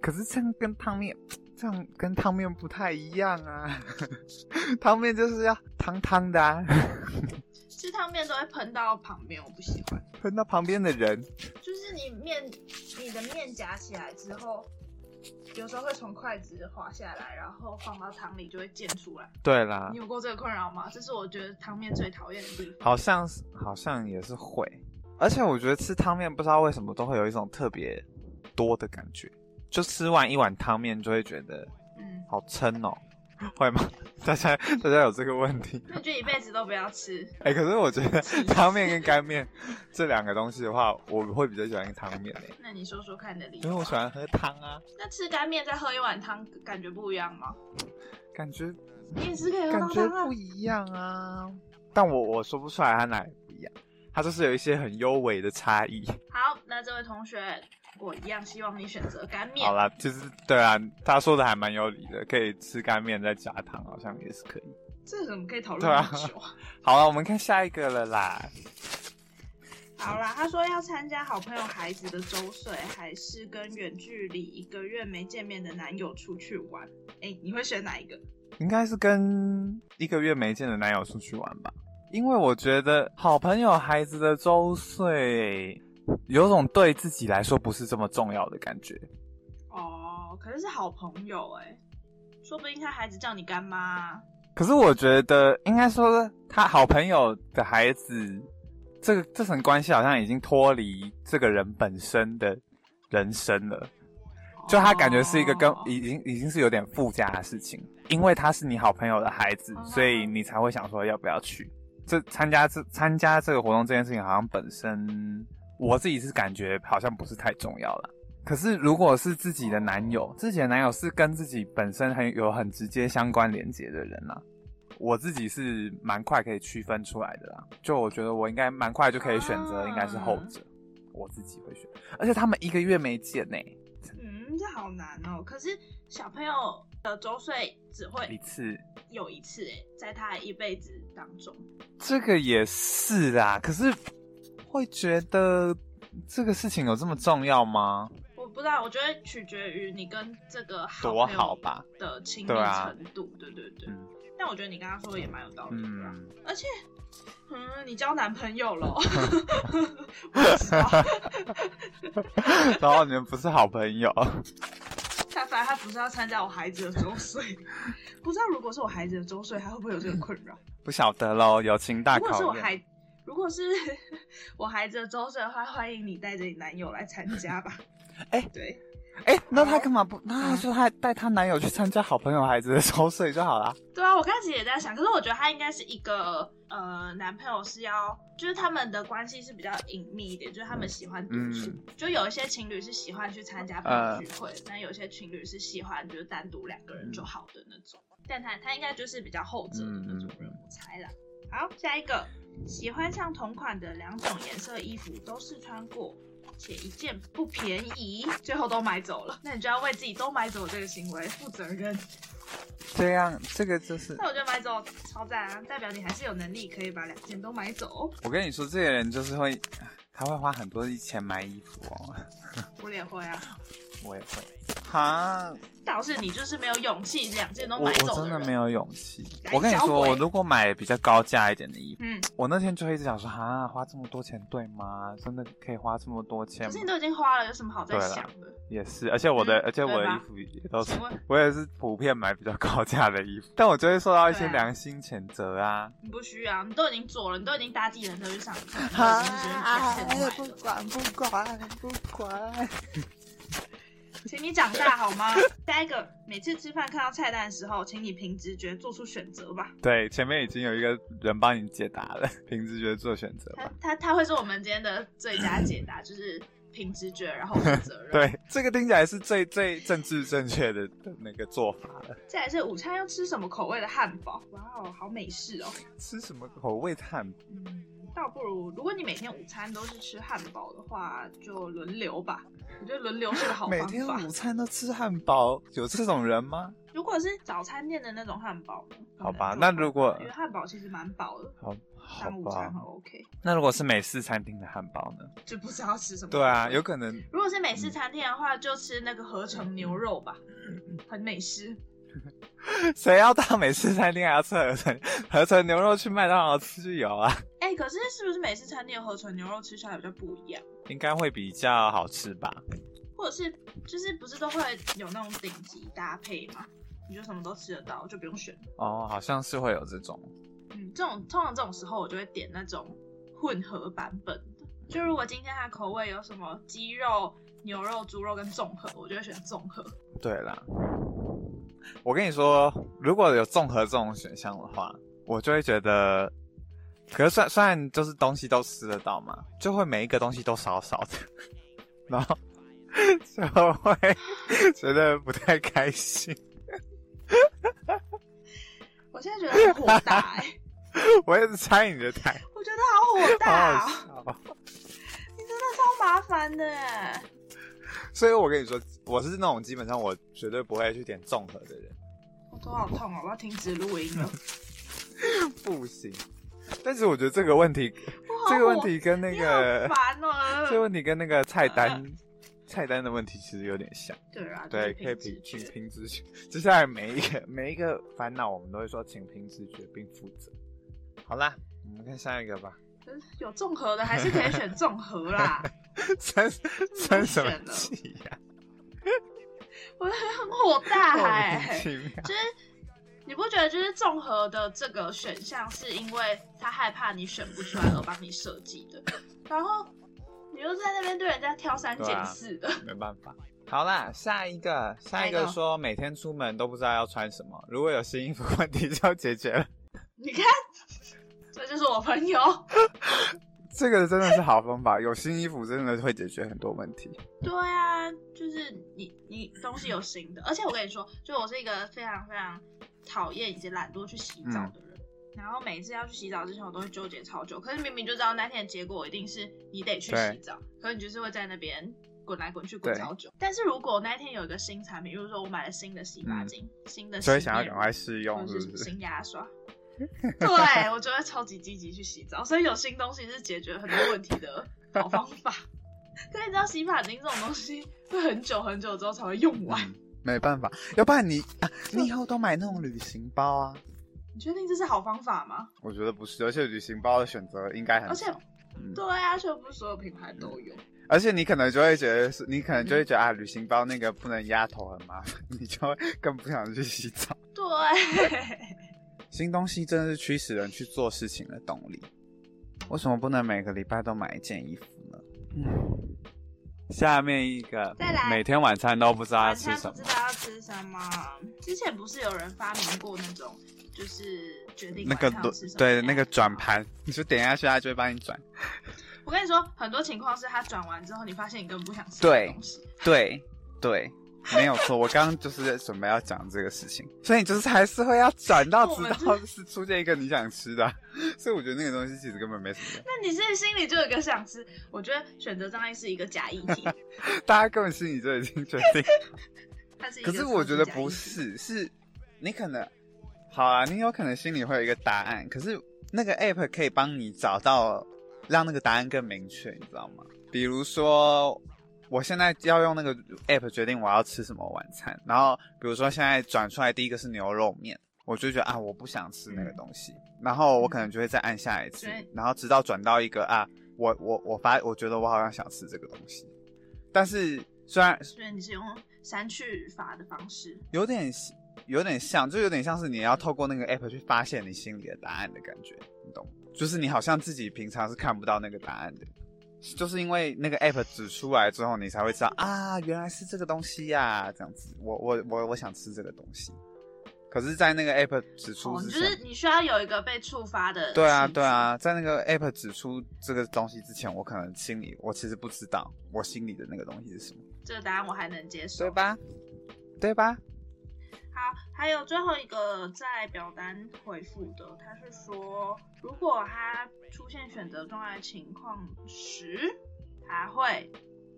可是这样跟汤面这样跟汤面不太一样啊，汤面就是要汤汤的啊。吃汤面都会喷到旁边，我不喜欢。喷到旁边的人，就是你面，你的面夹起来之后，有时候会从筷子滑下来，然后放到汤里就会溅出来。对啦，你有过这个困扰吗？这是我觉得汤面最讨厌的地方。好像是，好像也是会。而且我觉得吃汤面不知道为什么都会有一种特别多的感觉，就吃完一碗汤面就会觉得，嗯，好撑哦，会吗？大家大家有这个问题？那就一辈子都不要吃。哎，可是我觉得汤面跟干面这两个东西的话，我会比较喜欢汤面诶。那你说说看你的理由。因为我喜欢喝汤啊。那吃干面再喝一碗汤，感觉不一样吗？感觉你也是可以喝感觉不一样啊，但我我说不出来它哪里不一样。它就是有一些很优美的差异。好，那这位同学，我一样希望你选择干面。好啦，其实对啊，他说的还蛮有理的，可以吃干面再加糖，好像也是可以。这怎么可以讨论很久啊？好了，我们看下一个了啦。好啦，他说要参加好朋友孩子的周岁，还是跟远距离一个月没见面的男友出去玩？哎，你会选哪一个？应该是跟一个月没见的男友出去玩吧。因为我觉得好朋友孩子的周岁，有种对自己来说不是这么重要的感觉。哦，可是是好朋友哎，说不定他孩子叫你干妈。可是我觉得应该说他好朋友的孩子，这个这层关系好像已经脱离这个人本身的人生了，就他感觉是一个跟已经已经是有点附加的事情。因为他是你好朋友的孩子，所以你才会想说要不要去。这参加这参加这个活动这件事情，好像本身我自己是感觉好像不是太重要了。可是如果是自己的男友，自己的男友是跟自己本身很有很直接相关连接的人啊，我自己是蛮快可以区分出来的啦。就我觉得我应该蛮快就可以选择，应该是后者，我自己会选。而且他们一个月没见呢，嗯，这好难哦。可是小朋友。的周岁只会一次，有一次哎，在他一辈子当中，这个也是啦。可是会觉得这个事情有这么重要吗？我不知道，我觉得取决于你跟这个多好吧的亲密程度。对对对，但我觉得你刚刚说的也蛮有道理的。而且，嗯，你交男朋友了？然后你们不是好朋友？他反正他不是要参加我孩子的周岁，不知道如果是我孩子的周岁，他会不会有这个困扰？不晓得喽，友情大考验。如果是我孩，如果是 我孩子的周岁的话，欢迎你带着你男友来参加吧。哎，对。哎，那他干嘛不？那就他带他男友去参加好朋友孩子的周岁就好了。对啊，我开始也在想，可是我觉得他应该是一个呃，男朋友是要，就是他们的关系是比较隐秘一点，就是他们喜欢独处，就有一些情侣是喜欢去参加朋友聚会，但有些情侣是喜欢就是单独两个人就好的那种。但他他应该就是比较后者的那种人，我猜啦。好，下一个，喜欢上同款的两种颜色衣服都试穿过。且一件不便宜，最后都买走了，那你就要为自己都买走这个行为负责任。这样，这个就是……那我觉得买走超赞啊，代表你还是有能力可以把两件都买走。我跟你说，这些人就是会，他会花很多钱买衣服哦。我也会啊，我也会。哈，倒是你就是没有勇气，两件都买走。我真的没有勇气。我跟你说，我如果买比较高价一点的衣服，嗯，我那天就一直想说，哈，花这么多钱对吗？真的可以花这么多钱？可是你都已经花了，有什么好再想的？也是，而且我的，而且我的衣服也都是，我也是普遍买比较高价的衣服，但我就会受到一些良心谴责啊。你不需要，你都已经做了，你都已经搭计程车去上班，不管不管不管。请你长大好吗？下一个，每次吃饭看到菜单的时候，请你凭直觉做出选择吧。对，前面已经有一个人帮你解答了，凭直觉做选择。他他他会是我们今天的最佳解答，就是凭直觉，然后负责任。对，这个听起来是最最政治正确的的那个做法了。再来是午餐要吃什么口味的汉堡？哇哦，好美式哦！吃什么口味的汉堡？倒不如，如果你每天午餐都是吃汉堡的话，就轮流吧。我觉得轮流是个好方法。每天午餐都吃汉堡，有这种人吗？如果是早餐店的那种汉堡，好吧，那如果因为汉堡其实蛮饱的。好，当午餐很 OK。那如果是美式餐厅的汉堡呢？就不知道吃什么。对啊，有可能。如果是美式餐厅的话，就吃那个合成牛肉吧，很美式。谁要到美式餐厅还要吃合成合成牛肉？去麦当劳吃就有啊。哎，可是是不是美式餐厅的合成牛肉吃起来比较不一样？应该会比较好吃吧？或者是就是不是都会有那种顶级搭配吗？你就什么都吃得到，就不用选。哦，好像是会有这种。嗯，这种通常这种时候我就会点那种混合版本的。就如果今天它口味有什么鸡肉、牛肉、猪肉跟综合，我就会选综合。对啦。我跟你说，如果有综合这种选项的话，我就会觉得，可是算虽然就是东西都吃得到嘛，就会每一个东西都少少的，然后就会觉得不太开心。我现在觉得很火大哎！我也是猜你的台，我觉得好火大哦！你真的超麻烦的。所以我跟你说，我是那种基本上我绝对不会去点综合的人。我头好痛哦，我要停止录音了。不行，但是我觉得这个问题，这个问题跟那个这个问题跟那个菜单菜单的问题其实有点像。对啊，对，可以凭请凭直觉。接下来每一个每一个烦恼，我们都会说请凭直觉并负责。好啦，我们看下一个吧。有综合的还是可以选综合啦。生生什么气呀？我很火大哎！就是你不觉得就是综合的这个选项是因为他害怕你选不出来而帮你设计的，然后你又在那边对人家挑三拣四的，没办法。好啦，下一个，下一个说每天出门都不知道要穿什么，如果有新衣服问题就解决了。你看，这就是我朋友。这个真的是好方法，有新衣服真的会解决很多问题。对啊，就是你你东西有新的，而且我跟你说，就我是一个非常非常讨厌以及懒惰去洗澡的人，然后每次要去洗澡之前，我都会纠结超久。可是明明就知道那天的结果一定是你得去洗澡，可是你就是会在那边滚来滚去滚好久。但是如果那天有一个新产品，比如说我买了新的洗发精、新的，所以想要赶快试用，是不是？新牙刷。对，我就会超级积极去洗澡，所以有新东西是解决很多问题的好方法。可是你知道洗发精这种东西会很久很久之后才会用完，没办法，要不然你啊，你以后都买那种旅行包啊？你确定这是好方法吗？我觉得不是，而且旅行包的选择应该很，而且对啊，且不是所有品牌都有。而且你可能就会觉得是，你可能就会觉得啊，旅行包那个不能压头很麻烦，你就会更不想去洗澡。对。新东西真的是驱使人去做事情的动力。为什么不能每个礼拜都买一件衣服呢？下面一个，再来，每天晚餐都不知道要吃什么。不知道要吃什么？之前不是有人发明过那种，就是决定那个对那个转盘，你就点下去，它就会帮你转。我跟你说，很多情况是他转完之后，你发现你根本不想吃东西。对对。没有错，我刚刚就是准备要讲这个事情，所以你就是还是会要转到直到是出现一个你想吃的，所以我觉得那个东西其实根本没什么。那你是心里就有一个想吃？我觉得选择障碍是一个假议题，大家根本心里就已经决定。可是我觉得不是，是你可能好啊，你有可能心里会有一个答案，可是那个 app 可以帮你找到让那个答案更明确，你知道吗？比如说。我现在要用那个 app 决定我要吃什么晚餐，然后比如说现在转出来第一个是牛肉面，我就觉得啊我不想吃那个东西，然后我可能就会再按下一次，然后直到转到一个啊我我我发我觉得我好像想吃这个东西，但是虽然虽然你是用删去法的方式，有点有点像，就有点像是你要透过那个 app 去发现你心里的答案的感觉，你懂？就是你好像自己平常是看不到那个答案的。就是因为那个 app 指出来之后，你才会知道啊，原来是这个东西呀，这样子。我我我我想吃这个东西，可是，在那个 app 指出之前，就是你需要有一个被触发的。对啊，对啊，在那个 app 指出这个东西之前，我可能心里我其实不知道我心里的那个东西是什么。这个答案我还能接受，对吧？对吧？好，还有最后一个在表单回复的，他是说，如果他出现选择状态情况时，他会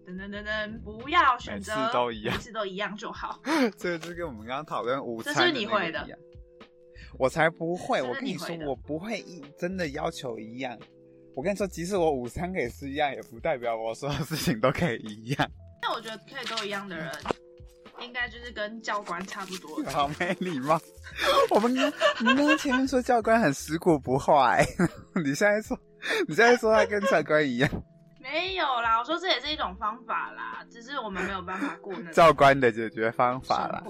等等等等，不要选择，每次都一样，每次都一样就好。这个就跟我们刚刚讨论午餐，这是你会的。我才不会！我跟你说，我不会一真的要求一样。我跟你说，即使我午餐可以吃一样，也不代表我所有事情都可以一样。那我觉得可以都一样的人，应该就是跟教官差不多。好没礼貌！我们刚你刚刚前面说教官很食古不化，你现在说你现在说他跟教官一样？没有啦，我说这也是一种方法啦，只是我们没有办法过那教官的解决方法啦。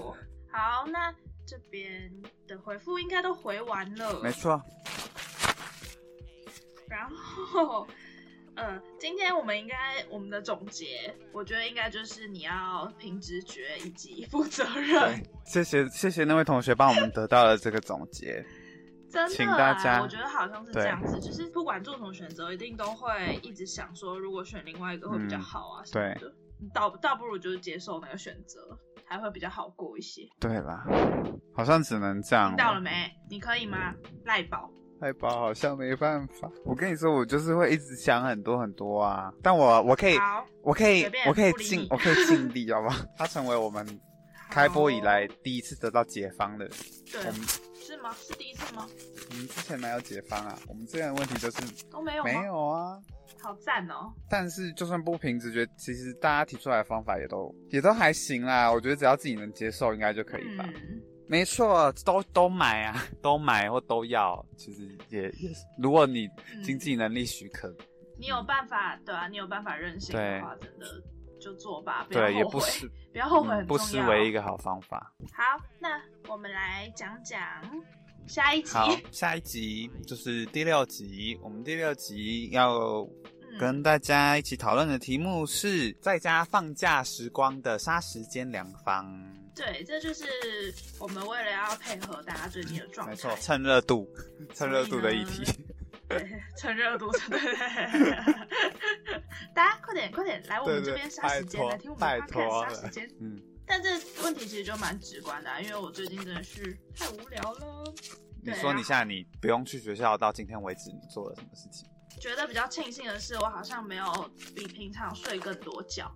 好，那。这边的回复应该都回完了，没错。然后，呃，今天我们应该我们的总结，我觉得应该就是你要凭直觉以及负责任。谢谢谢谢那位同学帮我们得到了这个总结，真的，请大家，我觉得好像是这样子，就是不管做什么选择，一定都会一直想说，如果选另外一个会比较好啊什么的，倒倒不如就是接受那个选择。还会比较好过一些。对啦，好像只能这样。听到了没？你可以吗？赖宝，赖宝好像没办法。我跟你说，我就是会一直想很多很多啊。但我我可以，我可以，我可以尽，我可以尽力，好不好？他成为我们开播以来第一次得到解放的。对，是吗？是第一次吗？我们之前哪有解放啊？我们之前的问题就是都没有，没有啊。好赞哦！但是就算不凭直觉，其实大家提出来的方法也都也都还行啦。我觉得只要自己能接受，应该就可以吧。没错，都都买啊，都买或都要。其实也也是，如果你经济能力许可，你有办法对啊，你有办法任性的话，真的就做吧，不要后悔，不 要后悔，不失为一个好方法。好，那我们来讲讲下一集。好，下一集就是第六集。我们第六集要。跟大家一起讨论的题目是在家放假时光的杀时间良方。对，这就是我们为了要配合大家最近的状态，没错，蹭热度，蹭热度的议题。对，蹭热度，对对 大家快点快点来我们这边杀时间，来听我们看看杀时间。嗯，但这问题其实就蛮直观的，因为我最近真的是太无聊了。你说你现在你不用去学校，到今天为止你做了什么事情？觉得比较庆幸的是，我好像没有比平常睡更多觉，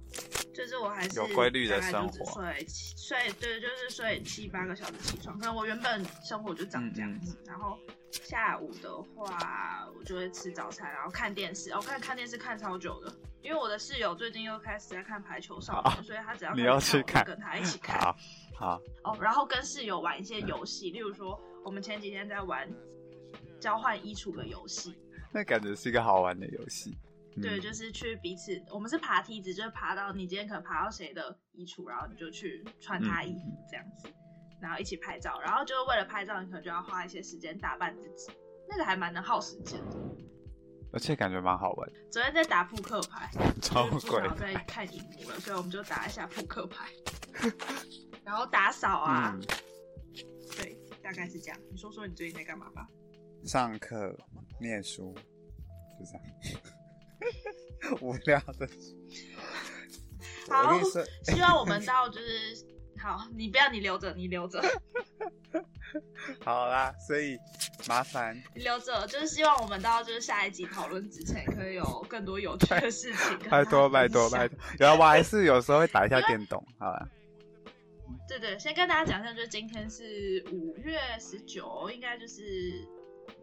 就是我还是有规律的生活，睡睡对，就是睡七八个小时起床。可能我原本生活就长这样子，然后下午的话，我就会吃早餐，然后看电视。我看看电视看超久的，因为我的室友最近又开始在看排球少年，所以他只要你要去看，跟他一起看。好，哦，然后跟室友玩一些游戏，例如说我们前几天在玩交换衣橱的游戏。那感觉是一个好玩的游戏，对，就是去彼此，我们是爬梯子，就是爬到你今天可能爬到谁的衣橱，然后你就去穿他衣服这样子，然后一起拍照，然后就是为了拍照，你可能就要花一些时间打扮自己，那个还蛮能耗时间的，而且感觉蛮好玩。昨天在打扑克牌，超贵，在看荧幕了，所以我们就打一下扑克牌，然后打扫啊，对，大概是这样。你说说你最近在干嘛吧？上课。念书就这样，无聊的。好，希望我们到就是好，你不要你留着，你留着。好啦，所以麻烦你留着，就是希望我们到就是下一集讨论之前，可以有更多有趣的事情。拜托拜托拜托，然后我还是有时候会打一下电动，好了？对对，先跟大家讲一下，就是今天是五月十九，应该就是。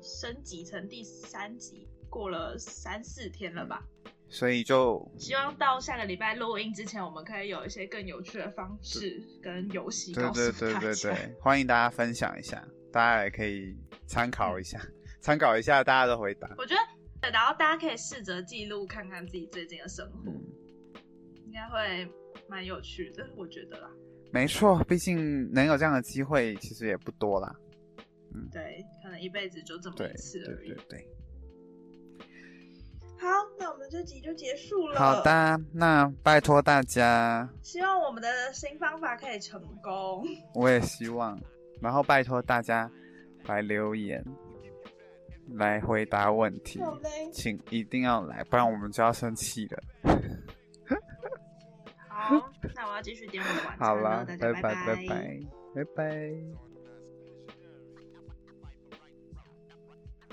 升级成第三集，过了三四天了吧？所以就希望到下个礼拜录音之前，我们可以有一些更有趣的方式跟游戏告诉大家。欢迎大家分享一下，大家也可以参考一下，参考一下大家的回答。我觉得，然后大家可以试着记录看看自己最近的生活，应该会蛮有趣的，我觉得啦。没错，毕竟能有这样的机会，其实也不多啦。对，可能一辈子就这么一次而已。对对对。好，那我们这集就结束了。好的，那拜托大家，希望我们的新方法可以成功。我也希望，然后拜托大家来留言，来回答问题，请一定要来，不然我们就要生气了。好，那我要继续点我的晚餐了，大家拜拜，拜拜，拜拜。